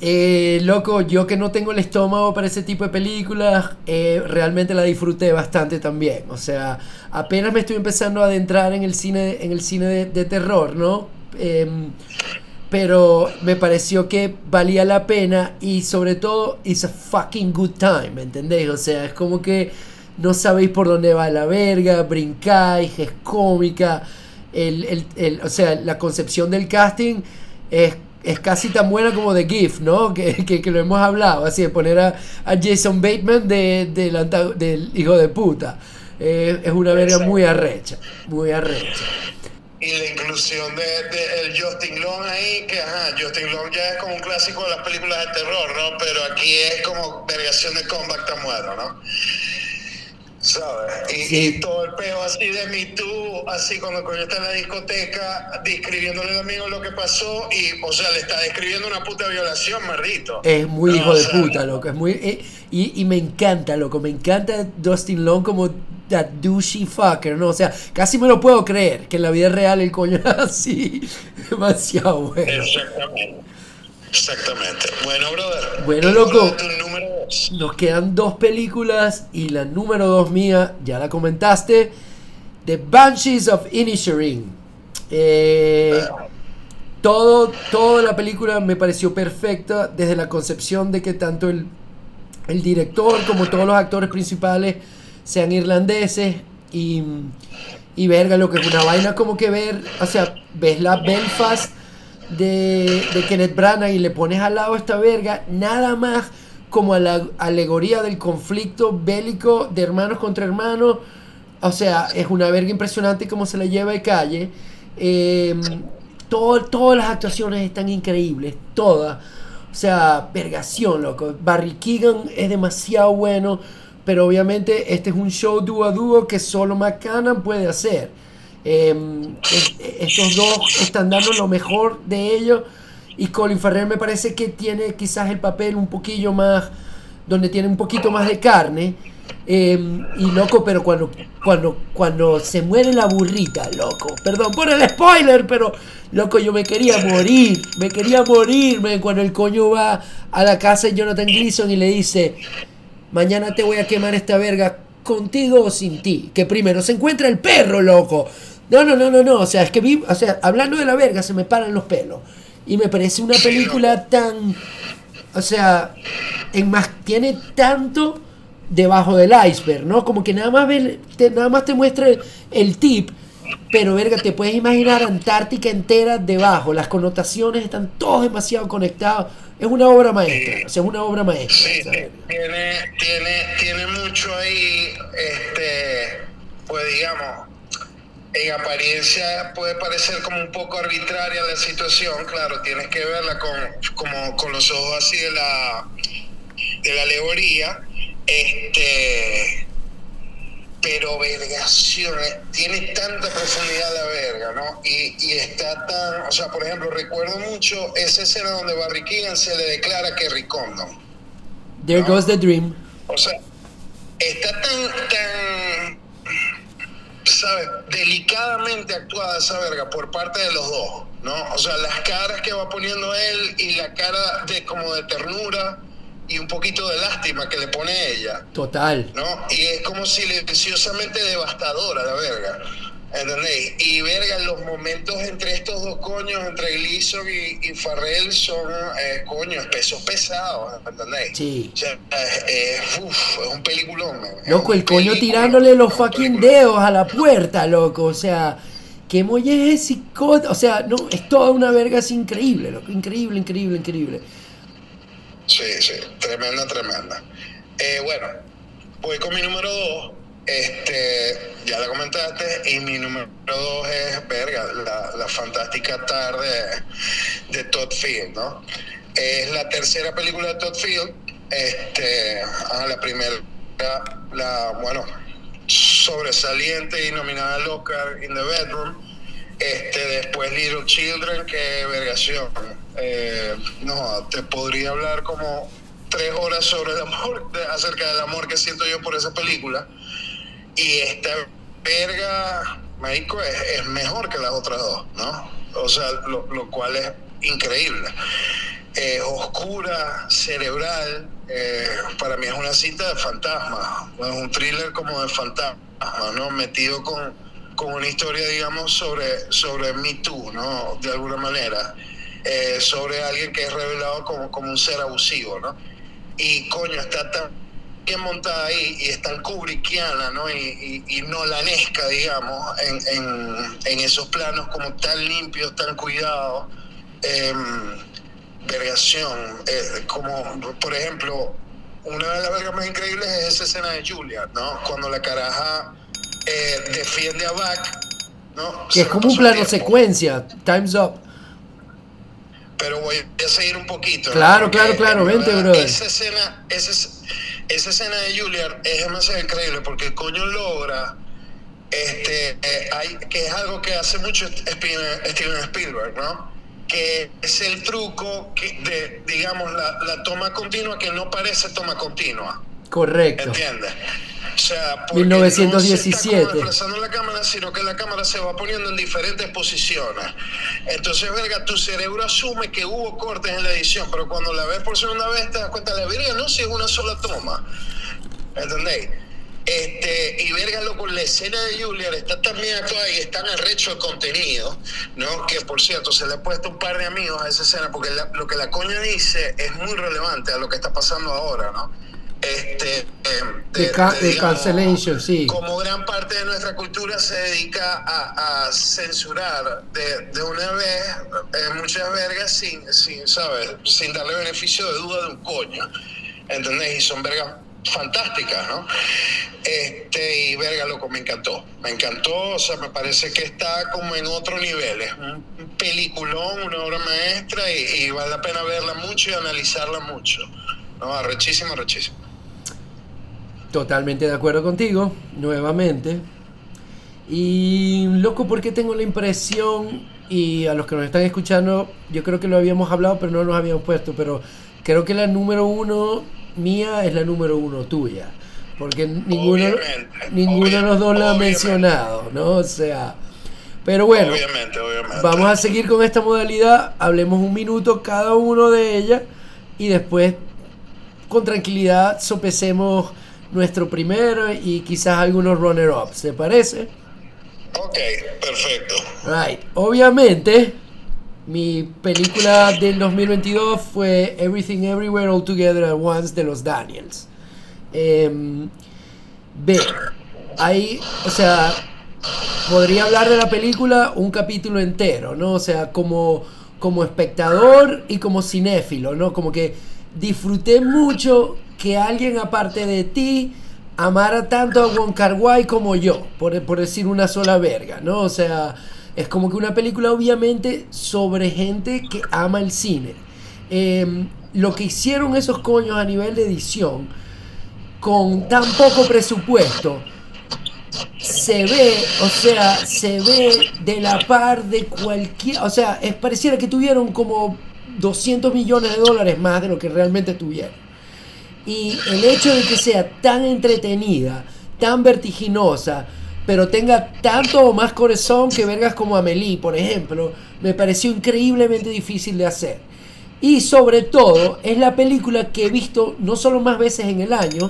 [SPEAKER 2] Eh, loco, yo que no tengo el estómago para ese tipo de películas, eh, realmente la disfruté bastante también. O sea, apenas me estoy empezando a adentrar en el cine, en el cine de, de terror, ¿no? Em, pero me pareció que valía la pena y sobre todo, it's a fucking good time, ¿me entendéis? O sea, es como que no sabéis por dónde va la verga, brincáis, es cómica. El, el, el, o sea, la concepción del casting es, es casi tan buena como The Gift, ¿no? Que, que, que lo hemos hablado, así de poner a, a Jason Bateman de, de la, del hijo de puta. Eh, es una verga muy arrecha, muy arrecha.
[SPEAKER 1] Y la inclusión de, de, el Justin Long ahí, que ajá, Justin Long ya es como un clásico de las películas de terror, ¿no? Pero aquí es como vergación de comeback tan bueno, ¿no? ¿Sabes? Y, sí. y, todo el peo así de Me Too, así cuando coño está en la discoteca, describiéndole al amigo lo que pasó y, o sea, le está describiendo una puta violación, maldito.
[SPEAKER 2] Es muy no, hijo de o sea, puta, loco, es muy... Eh, y, y, me encanta, loco, me encanta Dustin Long como that douchey fucker, ¿no? O sea, casi me lo puedo creer, que en la vida real el coño es así, demasiado bueno.
[SPEAKER 1] Exactamente. Exactamente. Bueno, brother.
[SPEAKER 2] Bueno, loco. Nos quedan dos películas y la número dos mía, ya la comentaste, The Banshees of Inisherin. Eh, todo, toda la película me pareció perfecta desde la concepción de que tanto el, el director como todos los actores principales sean irlandeses y, y verga lo que es una vaina como que ver, o sea, ves la Belfast de, Kenneth Branagh y le pones al lado esta verga, nada más como a la alegoría del conflicto bélico de hermanos contra hermanos. O sea, es una verga impresionante como se la lleva de calle. Eh, todo, todas las actuaciones están increíbles, todas. O sea, vergación, loco. Barry Keegan es demasiado bueno, pero obviamente este es un show dúo a dúo que solo McCann puede hacer. Eh, estos dos están dando lo mejor de ellos y Colin Farrell me parece que tiene quizás el papel un poquillo más, donde tiene un poquito más de carne. Eh, y loco, pero cuando, cuando, cuando se muere la burrita, loco, perdón por el spoiler, pero loco, yo me quería morir, me quería morirme cuando el coño va a la casa de Jonathan Gleason y le dice, mañana te voy a quemar esta verga contigo o sin ti. Que primero se encuentra el perro, loco. No, no, no, no, no. O sea, es que vi, o sea, hablando de la verga se me paran los pelos. Y me parece una película tan. O sea, en más, tiene tanto debajo del iceberg, ¿no? Como que nada más, ve, te, nada más te muestra el, el tip, pero verga, te puedes imaginar Antártica entera debajo. Las connotaciones están todos demasiado conectados. Es una obra maestra, o sea, es una obra maestra.
[SPEAKER 1] Sí, tiene, tiene, tiene mucho ahí, este, pues digamos, en apariencia puede parecer como un poco arbitraria la situación, claro, tienes que verla con, como, con los ojos así de la, de la alegoría, este, pero vergación, tiene tanta profundidad la verga, ¿no? Y, y, está tan, o sea, por ejemplo, recuerdo mucho esa escena donde Barry Keegan se le declara que Condon.
[SPEAKER 2] There goes the dream.
[SPEAKER 1] O sea, está tan, tan ¿sabes? Delicadamente actuada esa verga por parte de los dos, ¿no? O sea, las caras que va poniendo él y la cara de como de ternura y un poquito de lástima que le pone ella.
[SPEAKER 2] Total.
[SPEAKER 1] ¿No? Y es como silenciosamente devastadora la verga. ¿Entendéis? Y verga, los momentos entre estos dos coños, entre Gleason y, y Farrell, son eh, coños, pesos pesados, ¿entendéis?
[SPEAKER 2] Sí.
[SPEAKER 1] O sea, eh, uf, es un peliculón, man.
[SPEAKER 2] Loco, el coño tirándole los fucking dedos a la puerta, loco. O sea, qué molle es ese O sea, no, es toda una verga así increíble, loco. Increíble, increíble, increíble.
[SPEAKER 1] Sí, sí, tremenda, tremenda. Eh, bueno, voy con mi número dos este, ya la comentaste, y mi número dos es, verga, la, fantástica tarde de Todd Field, ¿no? Es la tercera película de Todd Field, este, la primera, la, bueno, sobresaliente y nominada al Oscar in the Bedroom, este, después Little Children, que vergación. Eh, no, te podría hablar como tres horas sobre el amor, acerca del amor que siento yo por esa película. Y esta verga, México es, mejor que las otras dos, ¿no? O sea, lo, cual es increíble. oscura, cerebral, eh, para mí es una cita de fantasma, es un thriller como de fantasma, ¿no? Metido con, con una historia, digamos, sobre, sobre Me Too, ¿no? De alguna manera. Eh, sobre alguien que es revelado como, como un ser abusivo, ¿no? Y coño, está tan bien montada ahí y es tan kubrickiana, ¿no? Y, y, y nolanesca, digamos, en, en, en, esos planos como tan limpios, tan cuidados. Eh, vergación, eh, como por ejemplo, una de las vergas más increíbles es esa escena de Julia, ¿no? Cuando la caraja eh, defiende a Back, ¿no?
[SPEAKER 2] Que es como un plano secuencia, Time's Up
[SPEAKER 1] pero voy a seguir un poquito.
[SPEAKER 2] Claro, claro, claro, vente, brother.
[SPEAKER 1] Esa escena, esa, esa escena de Julian es demasiado increíble porque el coño logra, este, eh, hay, que es algo que hace mucho Steven Spielberg, ¿no? Que es el truco que de, digamos, la, la toma continua que no parece toma continua.
[SPEAKER 2] Correcto.
[SPEAKER 1] ¿Entiendes? O sea,
[SPEAKER 2] 1917. No se
[SPEAKER 1] desplazando la cámara, sino que la cámara se va poniendo en diferentes posiciones. Entonces, verga, tu cerebro asume que hubo cortes en la edición, pero cuando la ves por segunda vez te das cuenta, la verga no si es una sola toma. ¿Entendéis? Este, y verga, loco, la escena de Julian está también actuada y está en el recho de contenido, ¿no? Que por cierto, se le ha puesto un par de amigos a esa escena porque lo que la coña dice es muy relevante a lo que está pasando ahora, ¿no? Este,
[SPEAKER 2] de, cancellation, sí.
[SPEAKER 1] Como gran parte de nuestra cultura se dedica a, censurar de, una vez eh, muchas vergas sin, sin, ¿sabes? Sin darle beneficio de duda de un coño. ¿Entendés? Y son vergas fantásticas, ¿no? Este, y verga, loco, me encantó. Me encantó, o sea, me parece que está como en otro nivel. Es un peliculón, una obra maestra y, y vale la pena verla mucho y analizarla mucho. No, arrechísimo, arrechísimo.
[SPEAKER 2] Totalmente de acuerdo contigo, nuevamente. Y loco, porque tengo la impresión, y a los que nos están escuchando, yo creo que lo habíamos hablado, pero no nos habíamos puesto, pero creo que la número uno mía es la número uno tuya. Porque ninguno, ninguno de los dos la ha mencionado, ¿no? O sea, pero bueno, vamos a seguir con esta modalidad, hablemos un minuto cada uno de ellas y después con tranquilidad sopesemos nuestro primero y quizás algunos runner-ups, ¿te parece?
[SPEAKER 1] Ok, perfecto.
[SPEAKER 2] Right. Obviamente, mi película del 2022 fue Everything Everywhere All Together at Once de los Daniels. Eh, ve, ahí, o sea, podría hablar de la película un capítulo entero, ¿no? O sea, como, como espectador y como cinéfilo, ¿no? Como que disfruté mucho que alguien aparte de ti amara tanto a Wong Kar como yo, por, por, decir una sola verga, ¿no? O sea, es como que una película obviamente sobre gente que ama el cine. Em, lo que hicieron esos coños a nivel de edición, con tan poco presupuesto, se ve, o sea, se ve de la par de cualquier, o sea, es, pareciera que tuvieron como 200 millones de dólares más de lo que realmente tuvieron. Y el hecho de que sea tan entretenida, tan vertiginosa, pero tenga tanto o más corazón que vergas como Amelie, por ejemplo, me pareció increíblemente difícil de hacer. Y sobre todo, es la película que he visto no solo más veces en el año,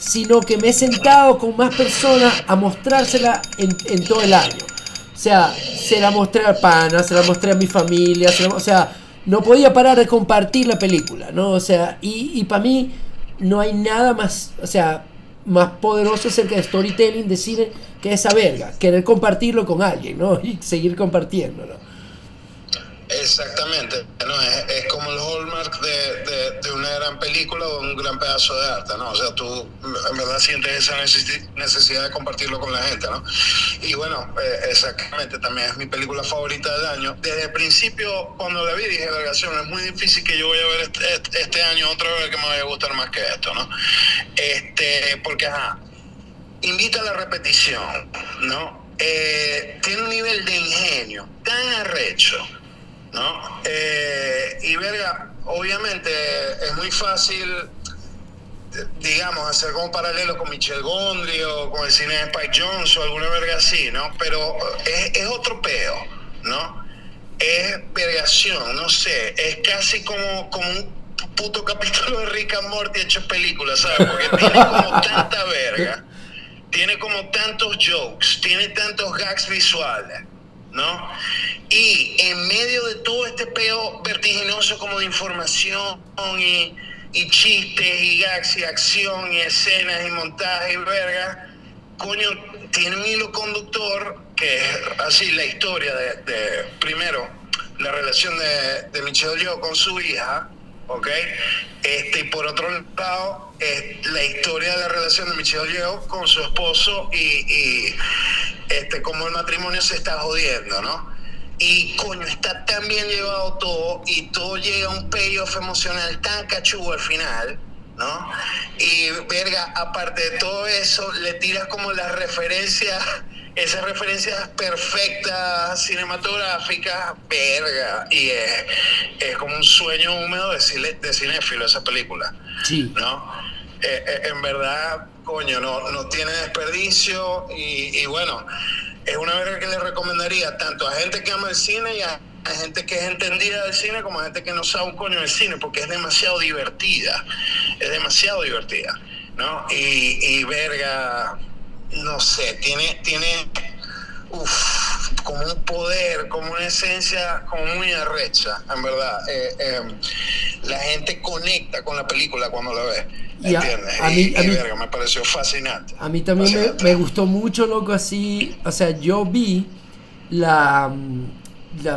[SPEAKER 2] sino que me he sentado con más personas a mostrársela en, todo el año. O sea, se la mostré a Pana, se la mostré a mi familia, o sea, no podía parar de compartir la película, ¿no? O sea, y para mí no hay nada más, o sea, más poderoso acerca de storytelling de cine que esa verga, querer compartirlo con alguien, ¿no? Y seguir compartiéndolo.
[SPEAKER 1] Exactamente, no, es, como el hallmark de, de, una gran película o un gran pedazo de arte, ¿no? O sea, tú en verdad sientes esa necesidad de compartirlo con la gente, ¿no? Y bueno, eh, exactamente, también es mi película favorita del año. Desde el principio, cuando la vi, dije, vergación, es muy difícil que yo vaya a ver este, este, año otra vez que me vaya a gustar más que esto, ¿no? Este, porque, ajá, invita a la repetición, ¿no? Eh, tiene un nivel de ingenio tan arrecho ¿no? Eh, y verga, obviamente es muy fácil, digamos, hacer como paralelo con Michel Gondry o con el cine de Spike Jones o alguna verga así, ¿no? Pero es, otro peo, ¿no? Es vergación, no sé, es casi como, como un puto capítulo de Rick and Morty hecho película, ¿sabes? Porque tiene como tanta verga, tiene como tantos jokes, tiene tantos gags visuales ¿no? Y en medio de todo este peo vertiginoso como de información y, chistes y gags y acción y escenas y montaje y verga, coño, tiene un hilo conductor que es así la historia de, primero, la relación de, Michelle Yeoh con su hija, ¿ok? Este, y por otro lado, la historia de la relación de Michelle Yeoh con su esposo y, y este, como el matrimonio se está jodiendo, ¿no? Y coño, está tan bien llevado todo y todo llega a un payoff emocional tan cachugo al final, ¿no? Y verga, aparte de todo eso, le tiras como las referencias, esas referencias perfectas cinematográficas, verga, y es, es como un sueño húmedo de, de cinéfilo esa película,
[SPEAKER 2] sí.
[SPEAKER 1] ¿no? Eh, eh, en verdad, coño, no, no tiene desperdicio y, bueno, es una verga que le recomendaría tanto a gente que ama el cine y a, gente que es entendida del cine como a gente que no sabe un coño del cine, porque es demasiado divertida, es demasiado divertida, ¿no? Y, y verga, no sé, tiene, tiene, uff, como un poder, como una esencia, como muy arrecha, en verdad. Eh, la gente conecta con la película cuando la ve. Y a, mí, me pareció fascinante.
[SPEAKER 2] A mí también me, gustó mucho, loco, así. O sea, yo vi la,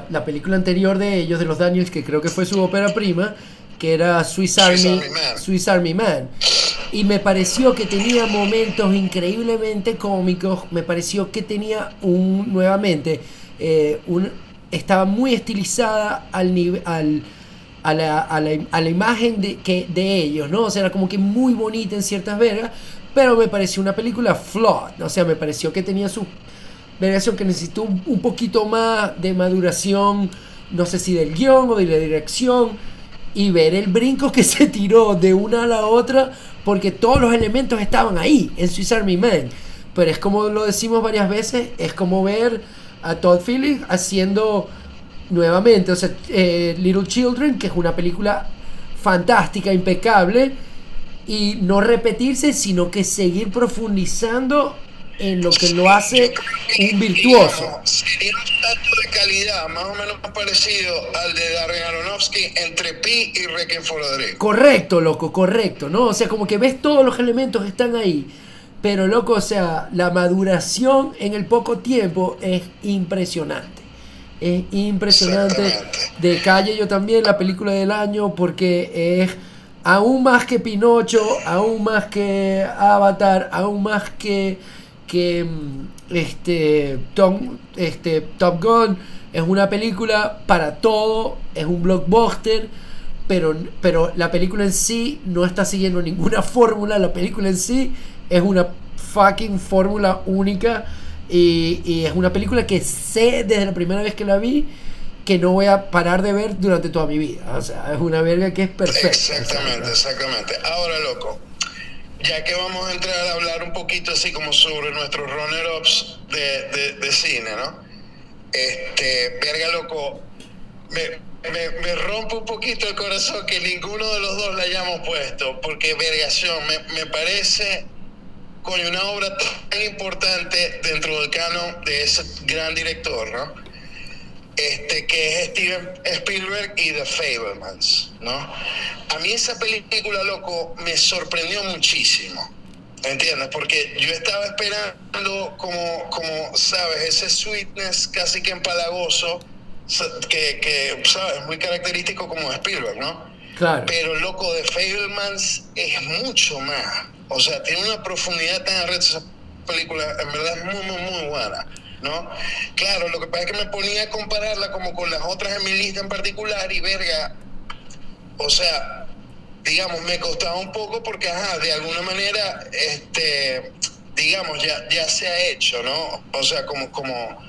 [SPEAKER 2] la, película anterior de ellos, de los Daniels, que creo que fue su ópera prima, que era Swiss Army, Swiss Army Man. Y me pareció que tenía momentos increíblemente cómicos. Me pareció que tenía un, nuevamente, eh, un, estaba muy estilizada al nivel. Al, a la, a la, a la imagen de, que, de ellos, ¿no? O sea, era como que muy bonita en ciertas vergas, pero me pareció una película flawed, o sea, me pareció que tenía su vergación que necesitó un, poquito más de maduración, no sé si del guion o de la dirección, y ver el brinco que se tiró de una a la otra, porque todos los elementos estaban ahí, en Swiss Army Man. Pero es como lo decimos varias veces, es como ver a Todd Phillips haciendo nuevamente, o sea, eh, Little Children, que es una película fantástica, impecable, y no repetirse, sino que seguir profundizando en lo que lo hace un virtuoso.
[SPEAKER 1] Sería un salto de calidad más o menos parecido al de Darren Aronofsky entre Pi y Requiem for a
[SPEAKER 2] Correcto, loco, correcto, ¿no? O sea, como que ves todos los elementos están ahí. Pero, loco, o sea, la maduración en el poco tiempo es impresionante. Es impresionante. De calle yo también la película del año porque es aún más que Pinocho, aún más que Avatar, aún más que, que este, Tom, este, Top Gun. Es una película para todo, es un blockbuster, pero, pero la película en sí no está siguiendo ninguna fórmula, la película en sí es una fucking fórmula única y, es una película que sé desde la primera vez que la vi que no voy a parar de ver durante toda mi vida. O sea, es una verga que es perfecta.
[SPEAKER 1] Exactamente, exactamente. Ahora, loco, ya que vamos a entrar a hablar un poquito así como sobre nuestros runner-ups de, de, cine, ¿no? Este, verga, loco, me, me, me, rompe un poquito el corazón que ninguno de los dos la hayamos puesto, porque vergación, me, me parece coño, una obra tan importante dentro del canon de ese gran director, ¿no? Este, que es Steven Spielberg y The Fablemans, ¿no? A mí esa película, loco, me sorprendió muchísimo, ¿entiendes? Porque yo estaba esperando como, como, sabes, ese sweetness casi que empalagoso que, que ¿sabes? Muy característico como Spielberg, ¿no?
[SPEAKER 2] Claro.
[SPEAKER 1] Pero loco de Fablemans es mucho más. O sea, tiene una profundidad tan arrecha esa película, en verdad es muy, muy, muy buena. ¿No? Claro, lo que pasa es que me ponía a compararla como con las otras en mi lista en particular y verga, o sea, digamos, me costaba un poco porque, ajá, de alguna manera, este, digamos, ya, ya se ha hecho, ¿no? O sea, como, como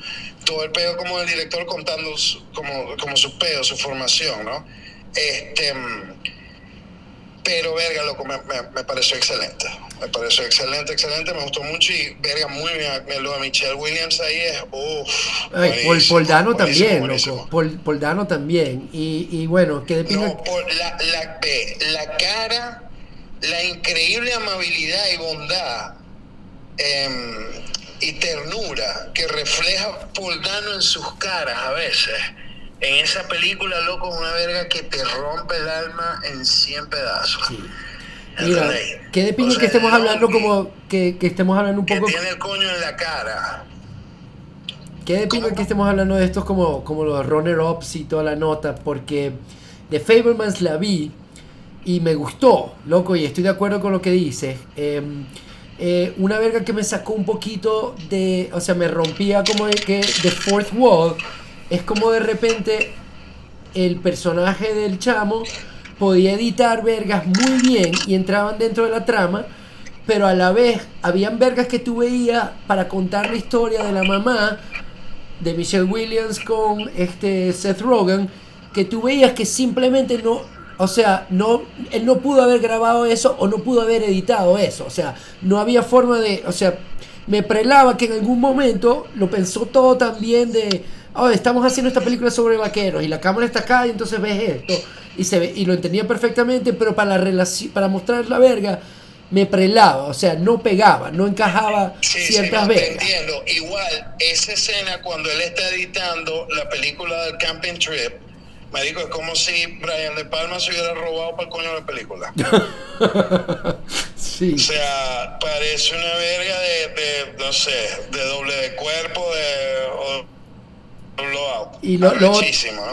[SPEAKER 1] todo el pedo como el director contando como, como su pedo, su formación, ¿no? Este, pero verga, loco, me, me, pareció excelente. Me pareció excelente, excelente, me gustó mucho y verga, muy bien. Lo de Michelle Williams ahí es, uff.
[SPEAKER 2] Paul, Paul Dano también, loco. Paul, Paul, Dano también. Y, y bueno, que
[SPEAKER 1] de No, por la, la, la cara, la increíble amabilidad y bondad. Eh, y ternura que refleja Paul Dano en sus caras a veces. En esa película, loco, una verga que te rompe el alma en 100 pedazos. Sí.
[SPEAKER 2] Mira, qué de pingo que estemos hablando como que, que, estemos hablando un poco.
[SPEAKER 1] Que tiene el coño en la cara.
[SPEAKER 2] Qué de pingo que estemos hablando de estos como, como los runner-ups y toda la nota, porque The Fablemans la vi y me gustó, loco, y estoy de acuerdo con lo que dices. Eh, eh, una verga que me sacó un poquito de. O sea, me rompía como de que. The Fourth Wall. Es como de repente. El personaje del chamo podía editar vergas muy bien y entraban dentro de la trama. Pero a la vez, habían vergas que tú veías para contar la historia de la mamá de Michelle Williams con este Seth Rogen. Que tú veías que simplemente no, o sea, no, él no pudo haber grabado eso o no pudo haber editado eso. O sea, no había forma de. O sea, me prelaba que en algún momento lo pensó todo también de. Oh, estamos haciendo esta película sobre vaqueros y la cámara está acá y entonces ves esto. Y, se ve, y lo entendía perfectamente, pero para, la para mostrar la verga me prelaba, o sea, no pegaba, no encajaba ciertas sí, vergas.
[SPEAKER 1] entiendo. Igual, esa escena cuando él está editando la película del Camping Trip Marico, es como si Brian De Palma se hubiera robado para el coño de la película.
[SPEAKER 2] sí.
[SPEAKER 1] O sea, parece una verga de, no sé, de doble de cuerpo, de...
[SPEAKER 2] y lo,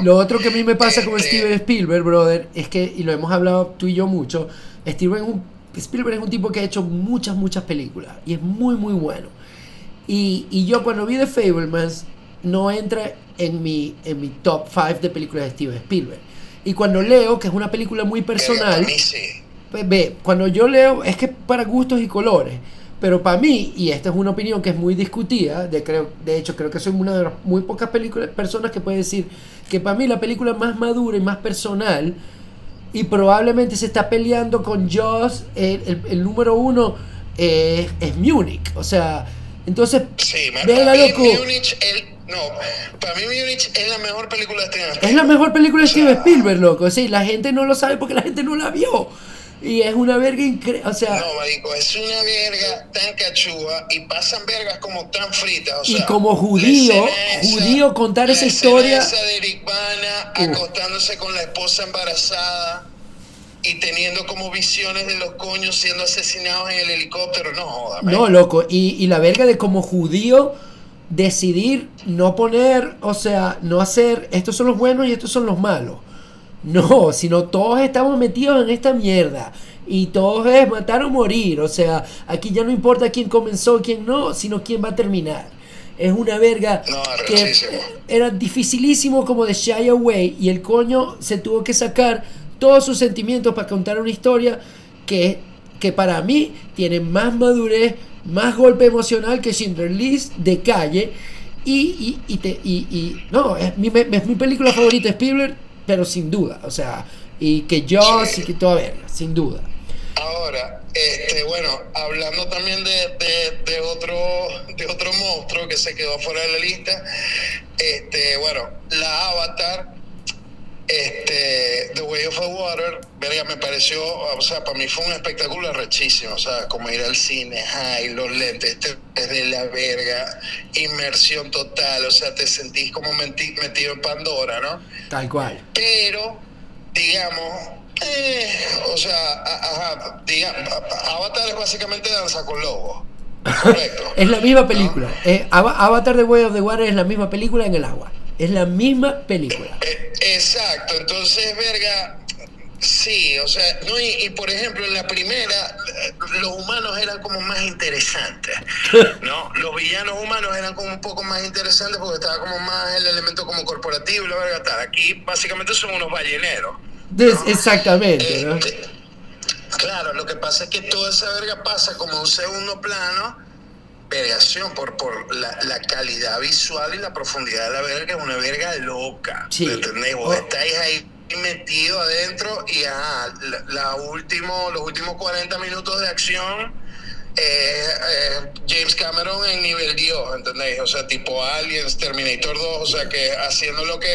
[SPEAKER 2] lo, otro que a mí me pasa con este Steven Spielberg, brother, es que, y lo hemos hablado tú y yo mucho, Steven es un, Spielberg es un tipo que ha hecho muchas, muchas películas y es muy, muy bueno. Y, y yo cuando vi The Fablemans, no entra en mi, en mi top 5 de películas de Steven Spielberg. Y cuando leo, que es una película muy personal, pues, ve, cuando yo leo, es que para gustos y colores. Pero para mí, y esta es una opinión que es muy discutida, de, creo, de hecho creo que soy una de las muy pocas películas, personas que puede decir que para mí la película más madura y más personal, y probablemente se está peleando con Joss, el, el, número uno es Munich. O sea, entonces,
[SPEAKER 1] sí, loco. Munich, el no, para mí Munich es la mejor película de Steven Spielberg.
[SPEAKER 2] Es la mejor película de Steven Spielberg, loco. Sí, la gente no lo sabe porque la gente no la vio. Y es una verga increíble. O sea,
[SPEAKER 1] no, marico, es una verga tan cachúa y pasan vergas como tan fritas. O sea,
[SPEAKER 2] y como judío, judío contar esa historia.
[SPEAKER 1] Esa de acostándose con la esposa embarazada y teniendo como visiones de los coños siendo asesinados en el helicóptero. No joda,
[SPEAKER 2] No, loco. Y, y la verga de como judío decidir no poner, o sea, no hacer, estos son los buenos y estos son los malos. No, sino todos estamos metidos en esta mierda. Y todos es matar o morir. O sea, aquí ya no importa quién comenzó, quién no, sino quién va a terminar. Es una verga que era dificilísimo como de shy away. Y el coño se tuvo que sacar todos sus sentimientos para contar una historia que, que para mí tiene más madurez, más golpe emocional que Schindler List de calle. Y, y, y, y no, es mi, es mi película favorita, Spielberg, pero sin duda. O sea, y que yo sí. que toda verga, sin duda.
[SPEAKER 1] Ahora, este, bueno, hablando también de, de, de, otro, de otro monstruo que se quedó fuera de la lista, este, bueno, la Avatar este, The Way of the Water, verga, me pareció, o sea, para mí fue un espectáculo rechísimo, o sea, como ir al cine, ay, los lentes, este es de la verga, inmersión total, o sea, te sentís como metido en Pandora, ¿no?
[SPEAKER 2] Tal cual.
[SPEAKER 1] Pero, digamos, eh, o sea, ajá, digamos, Avatar es básicamente danza con lobos. Correcto.
[SPEAKER 2] es la misma película. Eh, Avatar The Way of the Water es la misma película en el agua. Es la misma película.
[SPEAKER 1] Eh, exacto, entonces, verga, sí, o sea, no, y, por ejemplo, en la primera, los humanos eran como más interesantes, ¿no? Los villanos humanos eran como un poco más interesantes porque estaba como más el elemento como corporativo y la verga tal. Aquí básicamente son unos balleneros.
[SPEAKER 2] Exactamente, ¿no? Este,
[SPEAKER 1] claro, lo que pasa es que toda esa verga pasa como un segundo plano vergación por, por la, la, calidad visual y la profundidad de la verga, es una verga loca. Sí. ¿Entendés? Vos oh. estáis ahí metido adentro y ajá, la, último, los últimos 40 minutos de acción eh, James Cameron en nivel Dios, ¿entendéis? O sea, tipo Aliens, Terminator 2, o sea, que haciendo lo que,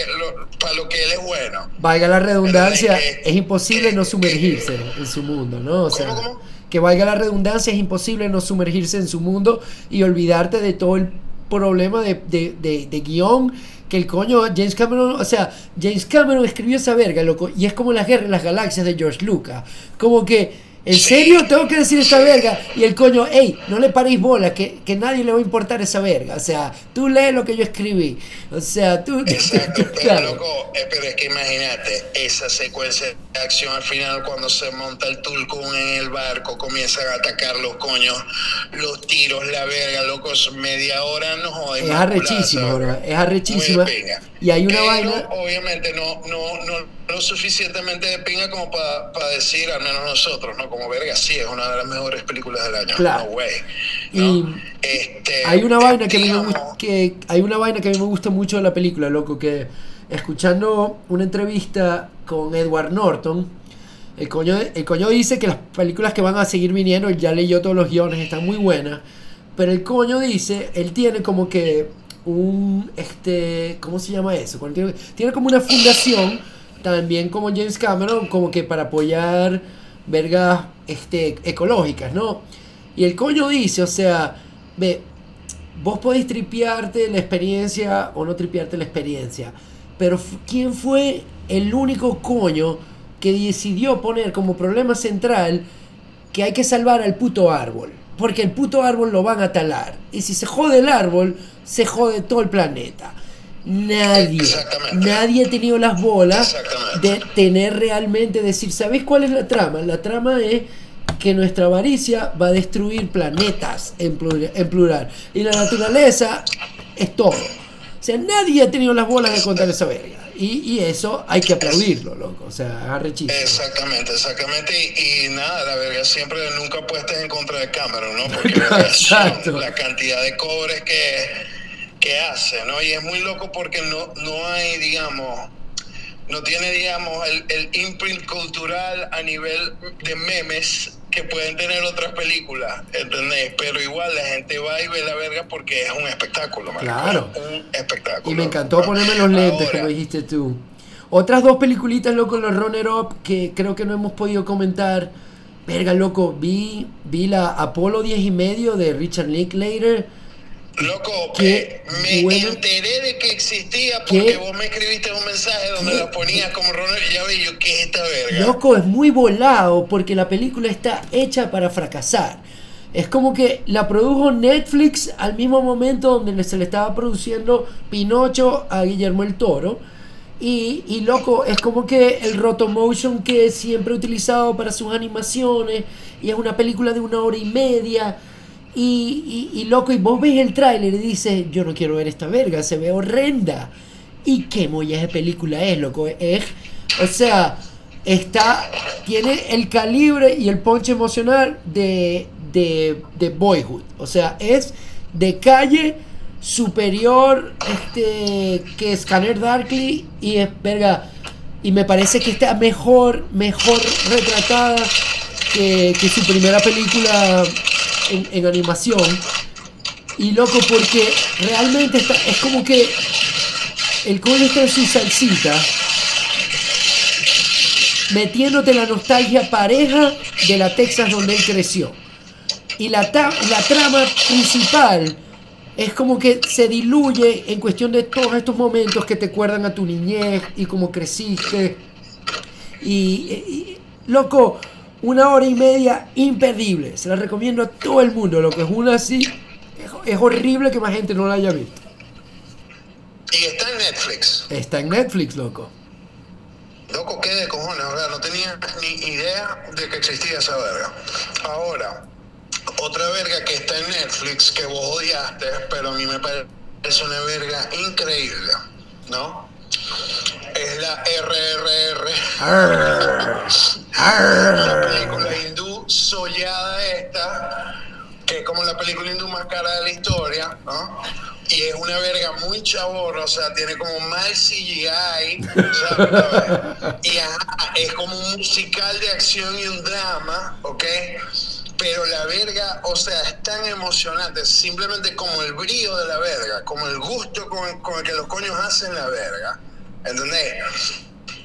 [SPEAKER 1] para lo que él es bueno.
[SPEAKER 2] Valga la redundancia, es imposible no sumergirse en su mundo, ¿no? O sea, ¿cómo, que valga la redundancia, es imposible no sumergirse en su mundo y olvidarte de todo el problema de, de, de, guion que el coño James Cameron, o sea, James Cameron escribió esa verga, loco, y es como las guerras las galaxias de George Lucas, como que ¿En serio tengo que decir esta verga? Y el coño, hey, no le paréis bola, que, que nadie le va a importar esa verga. O sea, tú lees lo que yo escribí. O sea, tú.
[SPEAKER 1] Exacto, pero loco, eh, pero es que imagínate, esa secuencia de acción al final, cuando se monta el Tulkun en el barco, comienzan a atacar los coños, los tiros, la verga, locos, media hora no joder.
[SPEAKER 2] Es arrechísimo, bro, es arrechísima. Y hay una vaina.
[SPEAKER 1] Obviamente no, no, no lo suficientemente de pinga como para decir, al menos nosotros, ¿no? Como verga, sí, es una de las mejores películas del año. Claro. No way. Y
[SPEAKER 2] este, hay una vaina que, a mí me, que hay una vaina que a mí me gusta mucho de la película, loco, que escuchando una entrevista con Edward Norton, el coño, el coño dice que las películas que van a seguir viniendo, él ya leyó todos los guiones, están muy buenas, pero el coño dice, él tiene como que un, este, ¿cómo se llama eso? tiene como una fundación también como James Cameron, como que para apoyar vergas este, ecológicas, ¿no? Y el coño dice, o sea, ve, vos podés tripearte la experiencia o no tripearte la experiencia, pero ¿quién fue el único coño que decidió poner como problema central que hay que salvar al puto árbol? Porque el puto árbol lo van a talar. Y si se jode el árbol, se jode todo el planeta. Nadie, nadie ha tenido las bolas de tener realmente, decir, ¿sabéis cuál es la trama? La trama es que nuestra avaricia va a destruir planetas en plural, Y la naturaleza es todo. O sea, nadie ha tenido las bolas de contar esa verga. Y, eso hay que aplaudirlo, loco. O sea, arrechísimo.
[SPEAKER 1] Exactamente, exactamente. Y, nada, la verga siempre nunca puestas en contra de Cameron, ¿no? Porque la cantidad de cobres que que hace, ¿no? Y es muy loco porque no, no hay, digamos, no tiene, digamos, el, el imprint cultural a nivel de memes que pueden tener otras películas, ¿entendés? Pero igual la gente va y ve la verga porque es un espectáculo, man.
[SPEAKER 2] Claro.
[SPEAKER 1] un espectáculo.
[SPEAKER 2] Y me encantó ponerme los lentes, como dijiste tú. Otras dos peliculitas, loco, los Runner Up, que creo que no hemos podido comentar. Verga, loco, vi, vi la Apolo 10 y medio de Richard Linklater
[SPEAKER 1] Loco, me enteré de que existía porque vos me escribiste un mensaje donde la ponías como Ronald y ya vi yo, ¿qué es esta verga?
[SPEAKER 2] Loco, es muy volado porque la película está hecha para fracasar. Es como que la produjo Netflix al mismo momento donde se le estaba produciendo Pinocho a Guillermo el Toro. Y, y loco, es como que el rotomotion que siempre he utilizado para sus animaciones. Y es una película de una hora y media y, y, loco, y vos ves el tráiler y dices, yo no quiero ver esta verga, se ve horrenda. ¿Y qué molla de película es, loco? Es, o sea, está, tiene el calibre y el ponche emocional de, de, de Boyhood. O sea, es de calle superior este, que Scanner Darkly y es, verga, y me parece que está mejor, mejor retratada que, que su primera película en, animación. Y loco, porque realmente está, es como que el coño está en su salsita, metiéndote la nostalgia pareja de la Texas donde él creció. Y la, la trama principal es como que se diluye en cuestión de todos estos momentos que te acuerdan a tu niñez y cómo creciste. y loco, una hora y media imperdible. Se la recomiendo a todo el mundo. Lo que es una así, es, horrible que más gente no la haya visto.
[SPEAKER 1] Y está en Netflix.
[SPEAKER 2] Está en Netflix, loco.
[SPEAKER 1] Loco, qué de cojones, ¿verdad? No tenía ni idea de que existía esa verga. Ahora, otra verga que está en Netflix que vos odiaste, pero a mí me parece una verga increíble, ¿no? Es la RRR. la película hindú sollada esta, que es como la película hindú más cara de la historia, ¿no? y es una verga muy chaborra, o sea, tiene como mal CGI, ¿sabes? y es como un musical de acción y un drama, ¿ok? Pero la verga, o sea, es tan emocionante, simplemente como el brillo de la verga, como el gusto con, el que los coños hacen la verga, ¿entendés?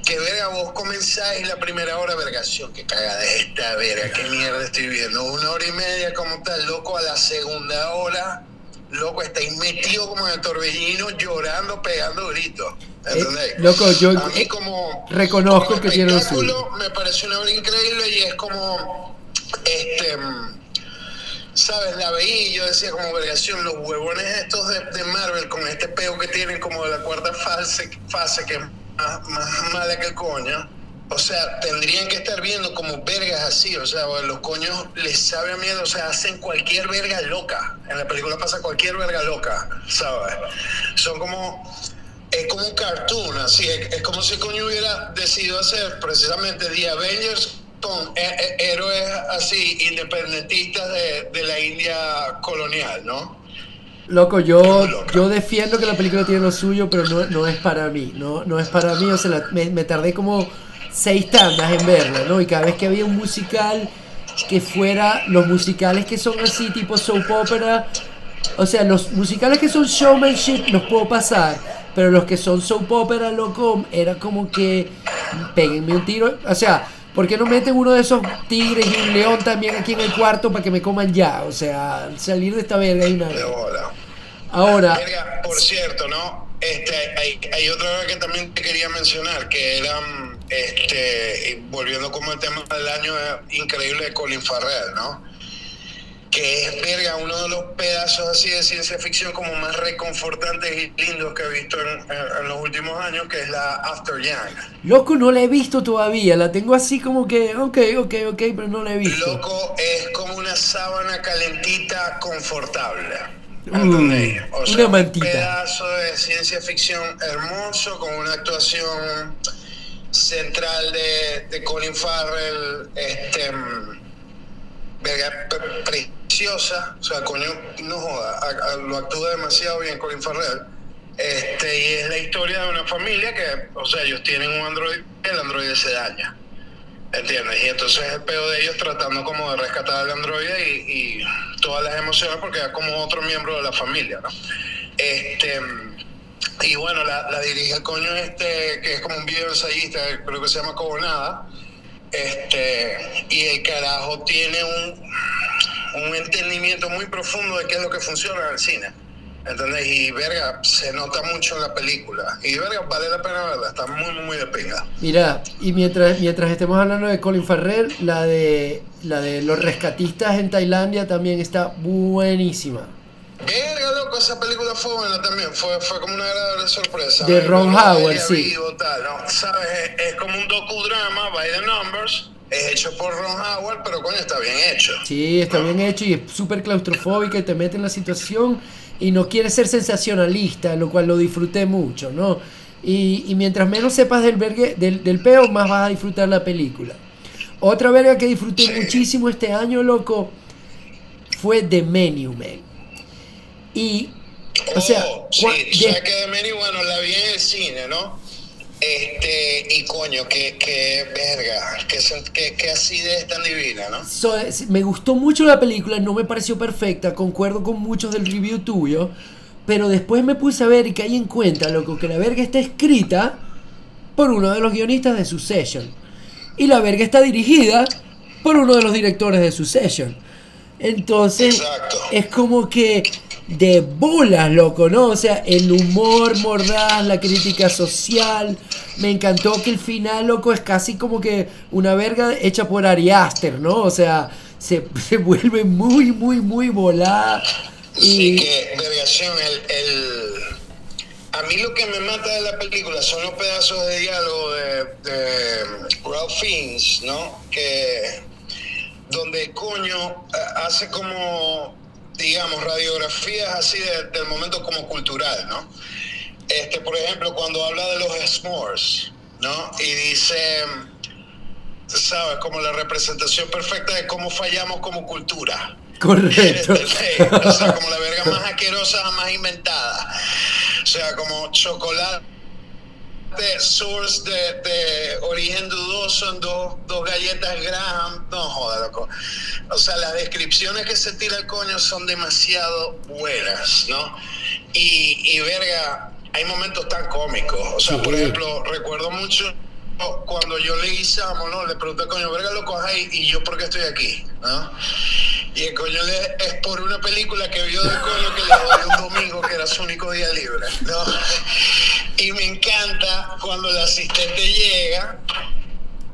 [SPEAKER 1] Que verga, vos comenzáis la primera hora, vergación, que caga de esta verga, qué mierda estoy viendo, una hora y media como tal, loco, a la segunda hora loco, estáis metido como en el torbellino, llorando, pegando gritos. ¿Entendés?
[SPEAKER 2] Eh, loco, yo
[SPEAKER 1] a mí como,
[SPEAKER 2] reconozco que tiene un.
[SPEAKER 1] Me pareció una obra increíble y es como, este, sabes, la veía y yo decía como vergación, los huevones estos de, de, Marvel con este peo que tienen como de la cuarta fase, fase que es más, más mala que coño o sea, tendrían que estar viendo como vergas así, o sea, los coños les sabe a miedo, o sea, hacen cualquier verga loca. En la película pasa cualquier verga loca, ¿sabes? Son como, es como un cartoon, así, es, como si coño hubiera decidido hacer precisamente The Avengers con héroes así, independentistas de, de, la India colonial, ¿no?
[SPEAKER 2] Loco, yo, yo defiendo que la película tiene lo suyo, pero no, no es para mí, no, no es para mí, o sea, me, me tardé como seis tandas en verla, ¿no? Y cada vez que había un musical que fuera los musicales que son así, tipo soap opera, o sea, los musicales que son showmanship los puedo pasar, pero los que son soap opera, loco, era como que peguenme un tiro, o sea, ¿por qué no meten uno de esos tigres y un león también aquí en el cuarto para que me coman ya? O sea, salir de esta verga y una Ahora.
[SPEAKER 1] por cierto, ¿no? Este, hay, hay otra que también te quería mencionar, que eran este, volviendo como el tema del año increíble de Colin Farrell, ¿no? Que es, verga, uno de los pedazos así de ciencia ficción como más reconfortantes y lindos que he visto en, los últimos años, que es la After Young.
[SPEAKER 2] Loco, no la he visto todavía, la tengo así como que, ok, ok, ok, pero no la he visto.
[SPEAKER 1] Loco, es como una sábana calentita confortable.
[SPEAKER 2] una mantita.
[SPEAKER 1] Un pedazo de ciencia ficción hermoso, con una actuación central de, de Colin Farrell, este, preciosa, o sea, coño, no joda, lo actúa demasiado bien Colin Farrell. Este, y es la historia de una familia que, o sea, ellos tienen un android, el androide se daña. ¿Entiendes? Y entonces el peor de ellos tratando como de rescatar al androide y, todas las emociones porque es como otro miembro de la familia, ¿no? Este y bueno, la, dirige coño este, que es como un video ensayista, creo que se llama Como Nada. Este, y el carajo tiene un, un entendimiento muy profundo de qué es lo que funciona en el cine. ¿Entendés? Y verga, se nota mucho en la película. Y verga, vale la pena verla, está muy, muy de pinga.
[SPEAKER 2] Mira, y mientras, mientras estemos hablando de Colin Farrell, la de, la de los rescatistas en Tailandia también está buenísima.
[SPEAKER 1] Verga, loco, esa película fue buena también, fue, fue como una agradable sorpresa.
[SPEAKER 2] De Ron Howard, sí.
[SPEAKER 1] tal, ¿no? ¿Sabes? Es, como un docudrama, by the numbers, es hecho por Ron Howard, pero coño, está bien hecho.
[SPEAKER 2] Sí, está bien hecho y es súper claustrofóbica y te mete en la situación y no quiere ser sensacionalista, lo cual lo disfruté mucho, ¿no? Y, y mientras menos sepas del, vergue, del, del, peo, más vas a disfrutar la película. Otra verga que disfruté muchísimo este año, loco, fue The Menu Man. Y, o sea,
[SPEAKER 1] oh, sí, que de bueno, la vi en el cine, ¿no? Este, y coño, qué, qué verga, qué, qué, acidez tan divina, ¿no?
[SPEAKER 2] me gustó mucho la película, no me pareció perfecta, concuerdo con muchos del review tuyo, pero después me puse a ver y caí en cuenta, loco, que la verga está escrita por uno de los guionistas de Succession. Y la verga está dirigida por uno de los directores de Succession. Entonces, es como que de bolas, loco, ¿no? O sea, el humor mordaz, la crítica social. Me encantó que el final, loco, es casi como que una verga hecha por Ari Aster, ¿no? O sea, se, se vuelve muy, muy, muy volada.
[SPEAKER 1] Y... Sí, que, vergación, el, el a mí lo que me mata de la película son los pedazos de diálogo de, de Ralph Fiennes, ¿no? Que donde coño eh, hace como, digamos, radiografías así del momento como cultural, ¿no? Este, por ejemplo, cuando habla de los s'mores, ¿no? Y dice, ¿sabes? Como la representación perfecta de cómo fallamos como cultura.
[SPEAKER 2] Correcto.
[SPEAKER 1] o sea, como la verga más asquerosa más inventada. O sea, como chocolate source de, origen dudoso en dos, dos galletas Graham. No joda, loco. O sea, las descripciones que se tira el coño son demasiado buenas, ¿no? Y, y verga, hay momentos tan cómicos. O sea, por ejemplo, recuerdo mucho cuando yo le guisamos, ¿no? Le pregunté, coño, verga, loco, ahí, y yo, ¿por qué estoy aquí? ¿no? Y el coño le, es por una película que vio del coño que le dio un domingo, que era su único día libre, ¿no? El asistente llega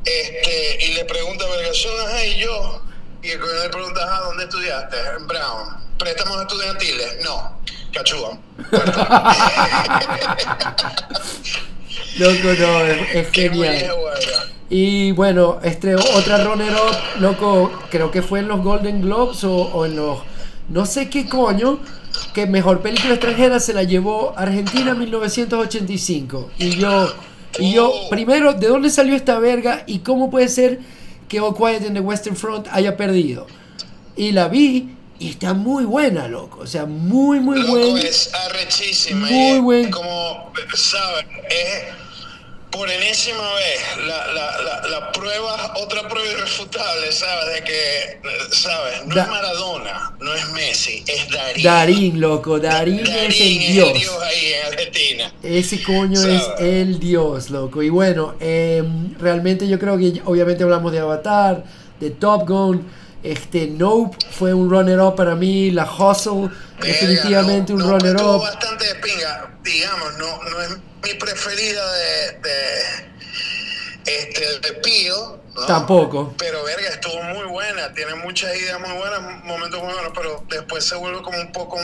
[SPEAKER 1] este, y le pregunta, vergación, ajá, y yo. Y el coño le pregunta, ajá, ¿dónde estudiaste? En Brown. ¿Préstamos estudiantiles? No. Cachúa.
[SPEAKER 2] Loco, no, es, genial. Y bueno, este, otra runner up, loco, creo que fue en los Golden Globes o, en los. No sé qué coño, que mejor película extranjera se la llevó Argentina 1985. Y yo, y yo, primero, ¿de dónde salió esta verga y cómo puede ser que All Quiet in the Western Front haya perdido? Y la vi y está muy buena, loco. O sea, muy, muy buena.
[SPEAKER 1] Es arrechísima. Muy buena. Como, ¿sabes? Es por enésima vez la, la, la, prueba, otra prueba irrefutable, ¿sabes? De que, ¿sabes? No es Maradona, no es Messi, es Darín.
[SPEAKER 2] Darín, loco, Darín, es el Dios.
[SPEAKER 1] el Dios ahí en Argentina.
[SPEAKER 2] Ese coño es el Dios, loco. Y bueno, em, realmente yo creo que obviamente hablamos de Avatar, de Top Gun. Este, Nope fue un runner-up para mí, La Hustle, definitivamente un runner-up.
[SPEAKER 1] bastante de pinga, digamos, no, no es mi preferida de, de, este, de Pío.
[SPEAKER 2] Tampoco.
[SPEAKER 1] Pero verga, estuvo muy buena, tiene muchas ideas muy buenas, momentos muy buenos, pero después se vuelve como un poco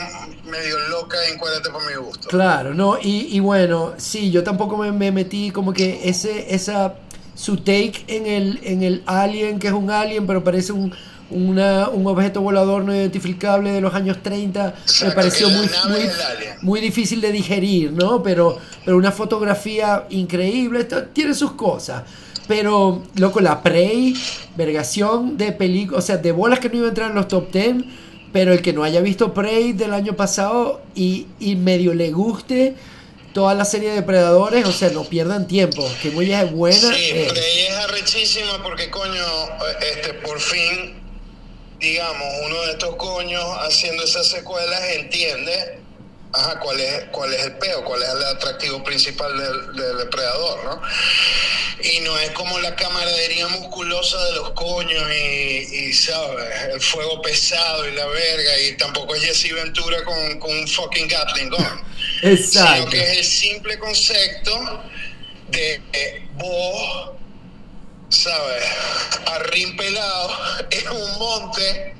[SPEAKER 1] medio loca en cuadrante por mi gusto.
[SPEAKER 2] Claro, no, y, y bueno, sí, yo tampoco me, me, metí como que ese, esa, su take en el, en el alien, que es un alien, pero parece un una, un objeto volador no identificable de los años 30 me pareció muy, muy, difícil de digerir, ¿no? Pero, pero una fotografía increíble, esto tiene sus cosas. Pero, loco, la Prey, vergación de películas, o sea, de bolas que no iba a entrar en los top 10, pero el que no haya visto Prey del año pasado y, y medio le guste toda la serie de depredadores, o sea, no pierdan tiempo, que muy es buena.
[SPEAKER 1] Sí, Prey es arrechísima porque, coño, este, por fin digamos, uno de estos coños haciendo esas secuelas entiende ajá, cuál es cuál es el peo, cuál es el atractivo principal del, depredador, ¿no? Y no es como la camaradería musculosa de los coños y, ¿sabes? El fuego pesado y la verga, y tampoco es Jesse Ventura con, con un fucking Gatling gun.
[SPEAKER 2] Exacto.
[SPEAKER 1] Sino que es el simple concepto de vos ¿sabes? Arrimpelado en un monte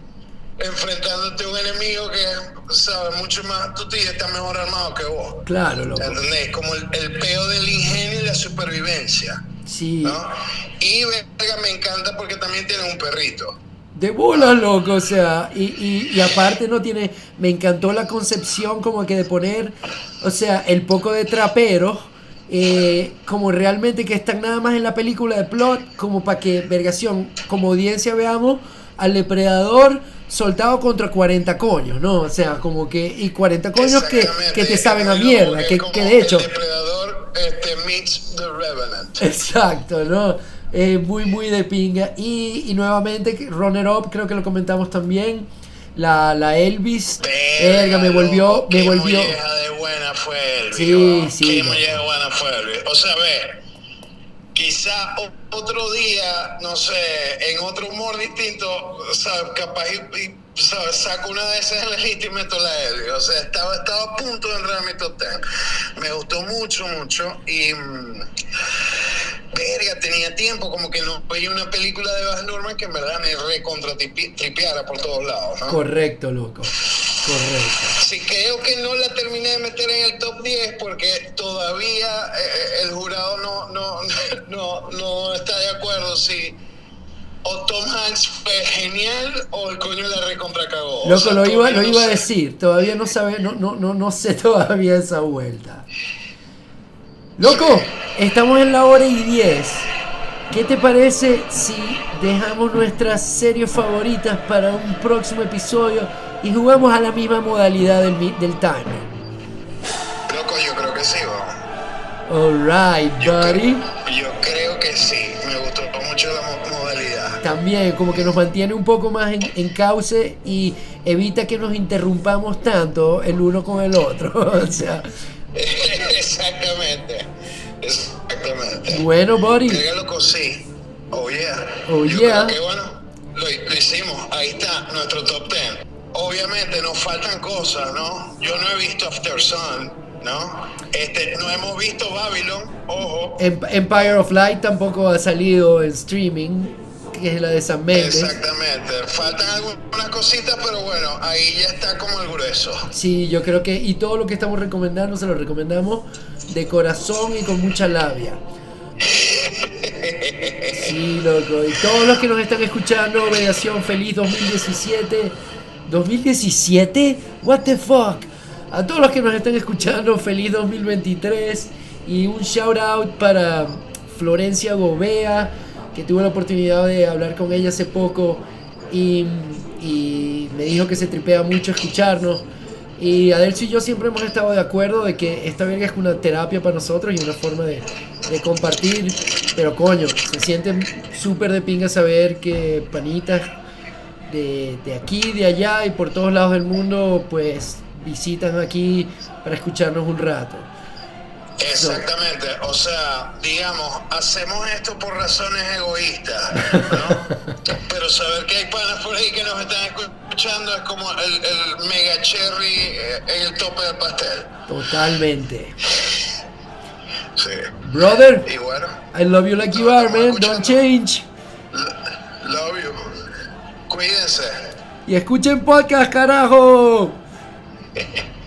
[SPEAKER 1] enfrentándote a un enemigo que, ¿sabes? Mucho más, tú y está mejor armado que vos.
[SPEAKER 2] Claro, loco.
[SPEAKER 1] ¿Entendés? Como el, el, peo del ingenio y la supervivencia.
[SPEAKER 2] Sí.
[SPEAKER 1] ¿no? Y verga, me encanta porque también tiene un perrito.
[SPEAKER 2] De bola, loco, o sea, y, y, y, aparte no tiene, me encantó la concepción como que de poner, o sea, el poco de trapero eh, como realmente que están nada más en la película de plot, como para que, vergación, como audiencia veamos al depredador soltado contra 40 coños, ¿no? O sea, como que, y 40 coños que, que te saben a mierda, que, que, de hecho...
[SPEAKER 1] Depredador este, meets the revenant.
[SPEAKER 2] Exacto, ¿no? Eh, muy, muy de pinga. Y, y nuevamente, Runner Up, creo que lo comentamos también la, la Elvis. Verga, me volvió. Me
[SPEAKER 1] qué
[SPEAKER 2] volvió.
[SPEAKER 1] de buena fue Elvis.
[SPEAKER 2] Sí, sí.
[SPEAKER 1] Qué de buena fue Elvis. O sea, ve, quizá otro día, no sé, en otro humor distinto, o sea, capaz y, ¿sabes? saco una de esas en y meto la Elvis. O sea, estaba, estaba a punto de entrar a mi top Me gustó mucho, mucho. Y. Mm, verga, tenía tiempo, como que no veía una película de Baz Luhrmann que en verdad me recontra tripeara por todos lados, ¿no?
[SPEAKER 2] Correcto, loco. Correcto.
[SPEAKER 1] Sí, creo que no la terminé terminé de meter en el top 10 porque todavía eh, eh, el jurado no, no, no, no está de acuerdo si o Tom Hanks fue genial o el coño la recontra cagó.
[SPEAKER 2] Loco, lo iba, lo iba a decir, todavía no sabe, no, no, no, no sé todavía esa vuelta. Loco, estamos en la hora y 10. ¿Qué te parece si dejamos nuestras series favoritas para un próximo episodio y jugamos a la misma modalidad del, del timer?
[SPEAKER 1] Loco, yo creo que sí, vamos.
[SPEAKER 2] Alright, buddy.
[SPEAKER 1] yo creo que sí, me gustó mucho la modalidad.
[SPEAKER 2] También, como que nos mantiene un poco más en, en cauce y evita que nos interrumpamos tanto el uno con el otro. o sea.
[SPEAKER 1] Exactamente. Exactamente.
[SPEAKER 2] Bueno, buddy.
[SPEAKER 1] loco, sí. Oh, yeah.
[SPEAKER 2] Oh, yeah.
[SPEAKER 1] que, bueno, lo, lo, hicimos. Ahí está nuestro top 10. Obviamente nos faltan cosas, ¿no? Yo no he visto After Sun, ¿no? Este, no hemos visto Babylon, ojo.
[SPEAKER 2] Empire of Light tampoco ha salido en streaming que es la de San Méndez.
[SPEAKER 1] Exactamente, faltan algunas cositas, pero bueno, ahí ya está como el grueso.
[SPEAKER 2] Sí, yo creo que, y todo lo que estamos recomendando se lo recomendamos de corazón y con mucha labia. Sí, loco. Y todos los que nos están escuchando, Mediación Feliz 2017. ¿2017? ¿What the fuck? A todos los que nos están escuchando, feliz 2023. Y un shout out para Florencia Gobea que tuve la oportunidad de hablar con ella hace poco y, me dijo que se tripea mucho escucharnos. Y Adelcio y yo siempre hemos estado de acuerdo de que esta verga es una terapia para nosotros y una forma de, compartir. Pero coño, se siente súper de pinga saber que panitas de, de aquí, de allá y por todos lados del mundo, pues visitan aquí para escucharnos un rato.
[SPEAKER 1] Exactamente, o sea, digamos, hacemos esto por razones egoístas, ¿no? Pero saber que hay panas por ahí que nos están escuchando es como el, mega cherry eh, en el tope del pastel.
[SPEAKER 2] Totalmente.
[SPEAKER 1] Sí.
[SPEAKER 2] Brother,
[SPEAKER 1] y bueno,
[SPEAKER 2] I love you like you are, man. Don't change.
[SPEAKER 1] Love you. Cuídense.
[SPEAKER 2] Y escuchen podcast, carajo.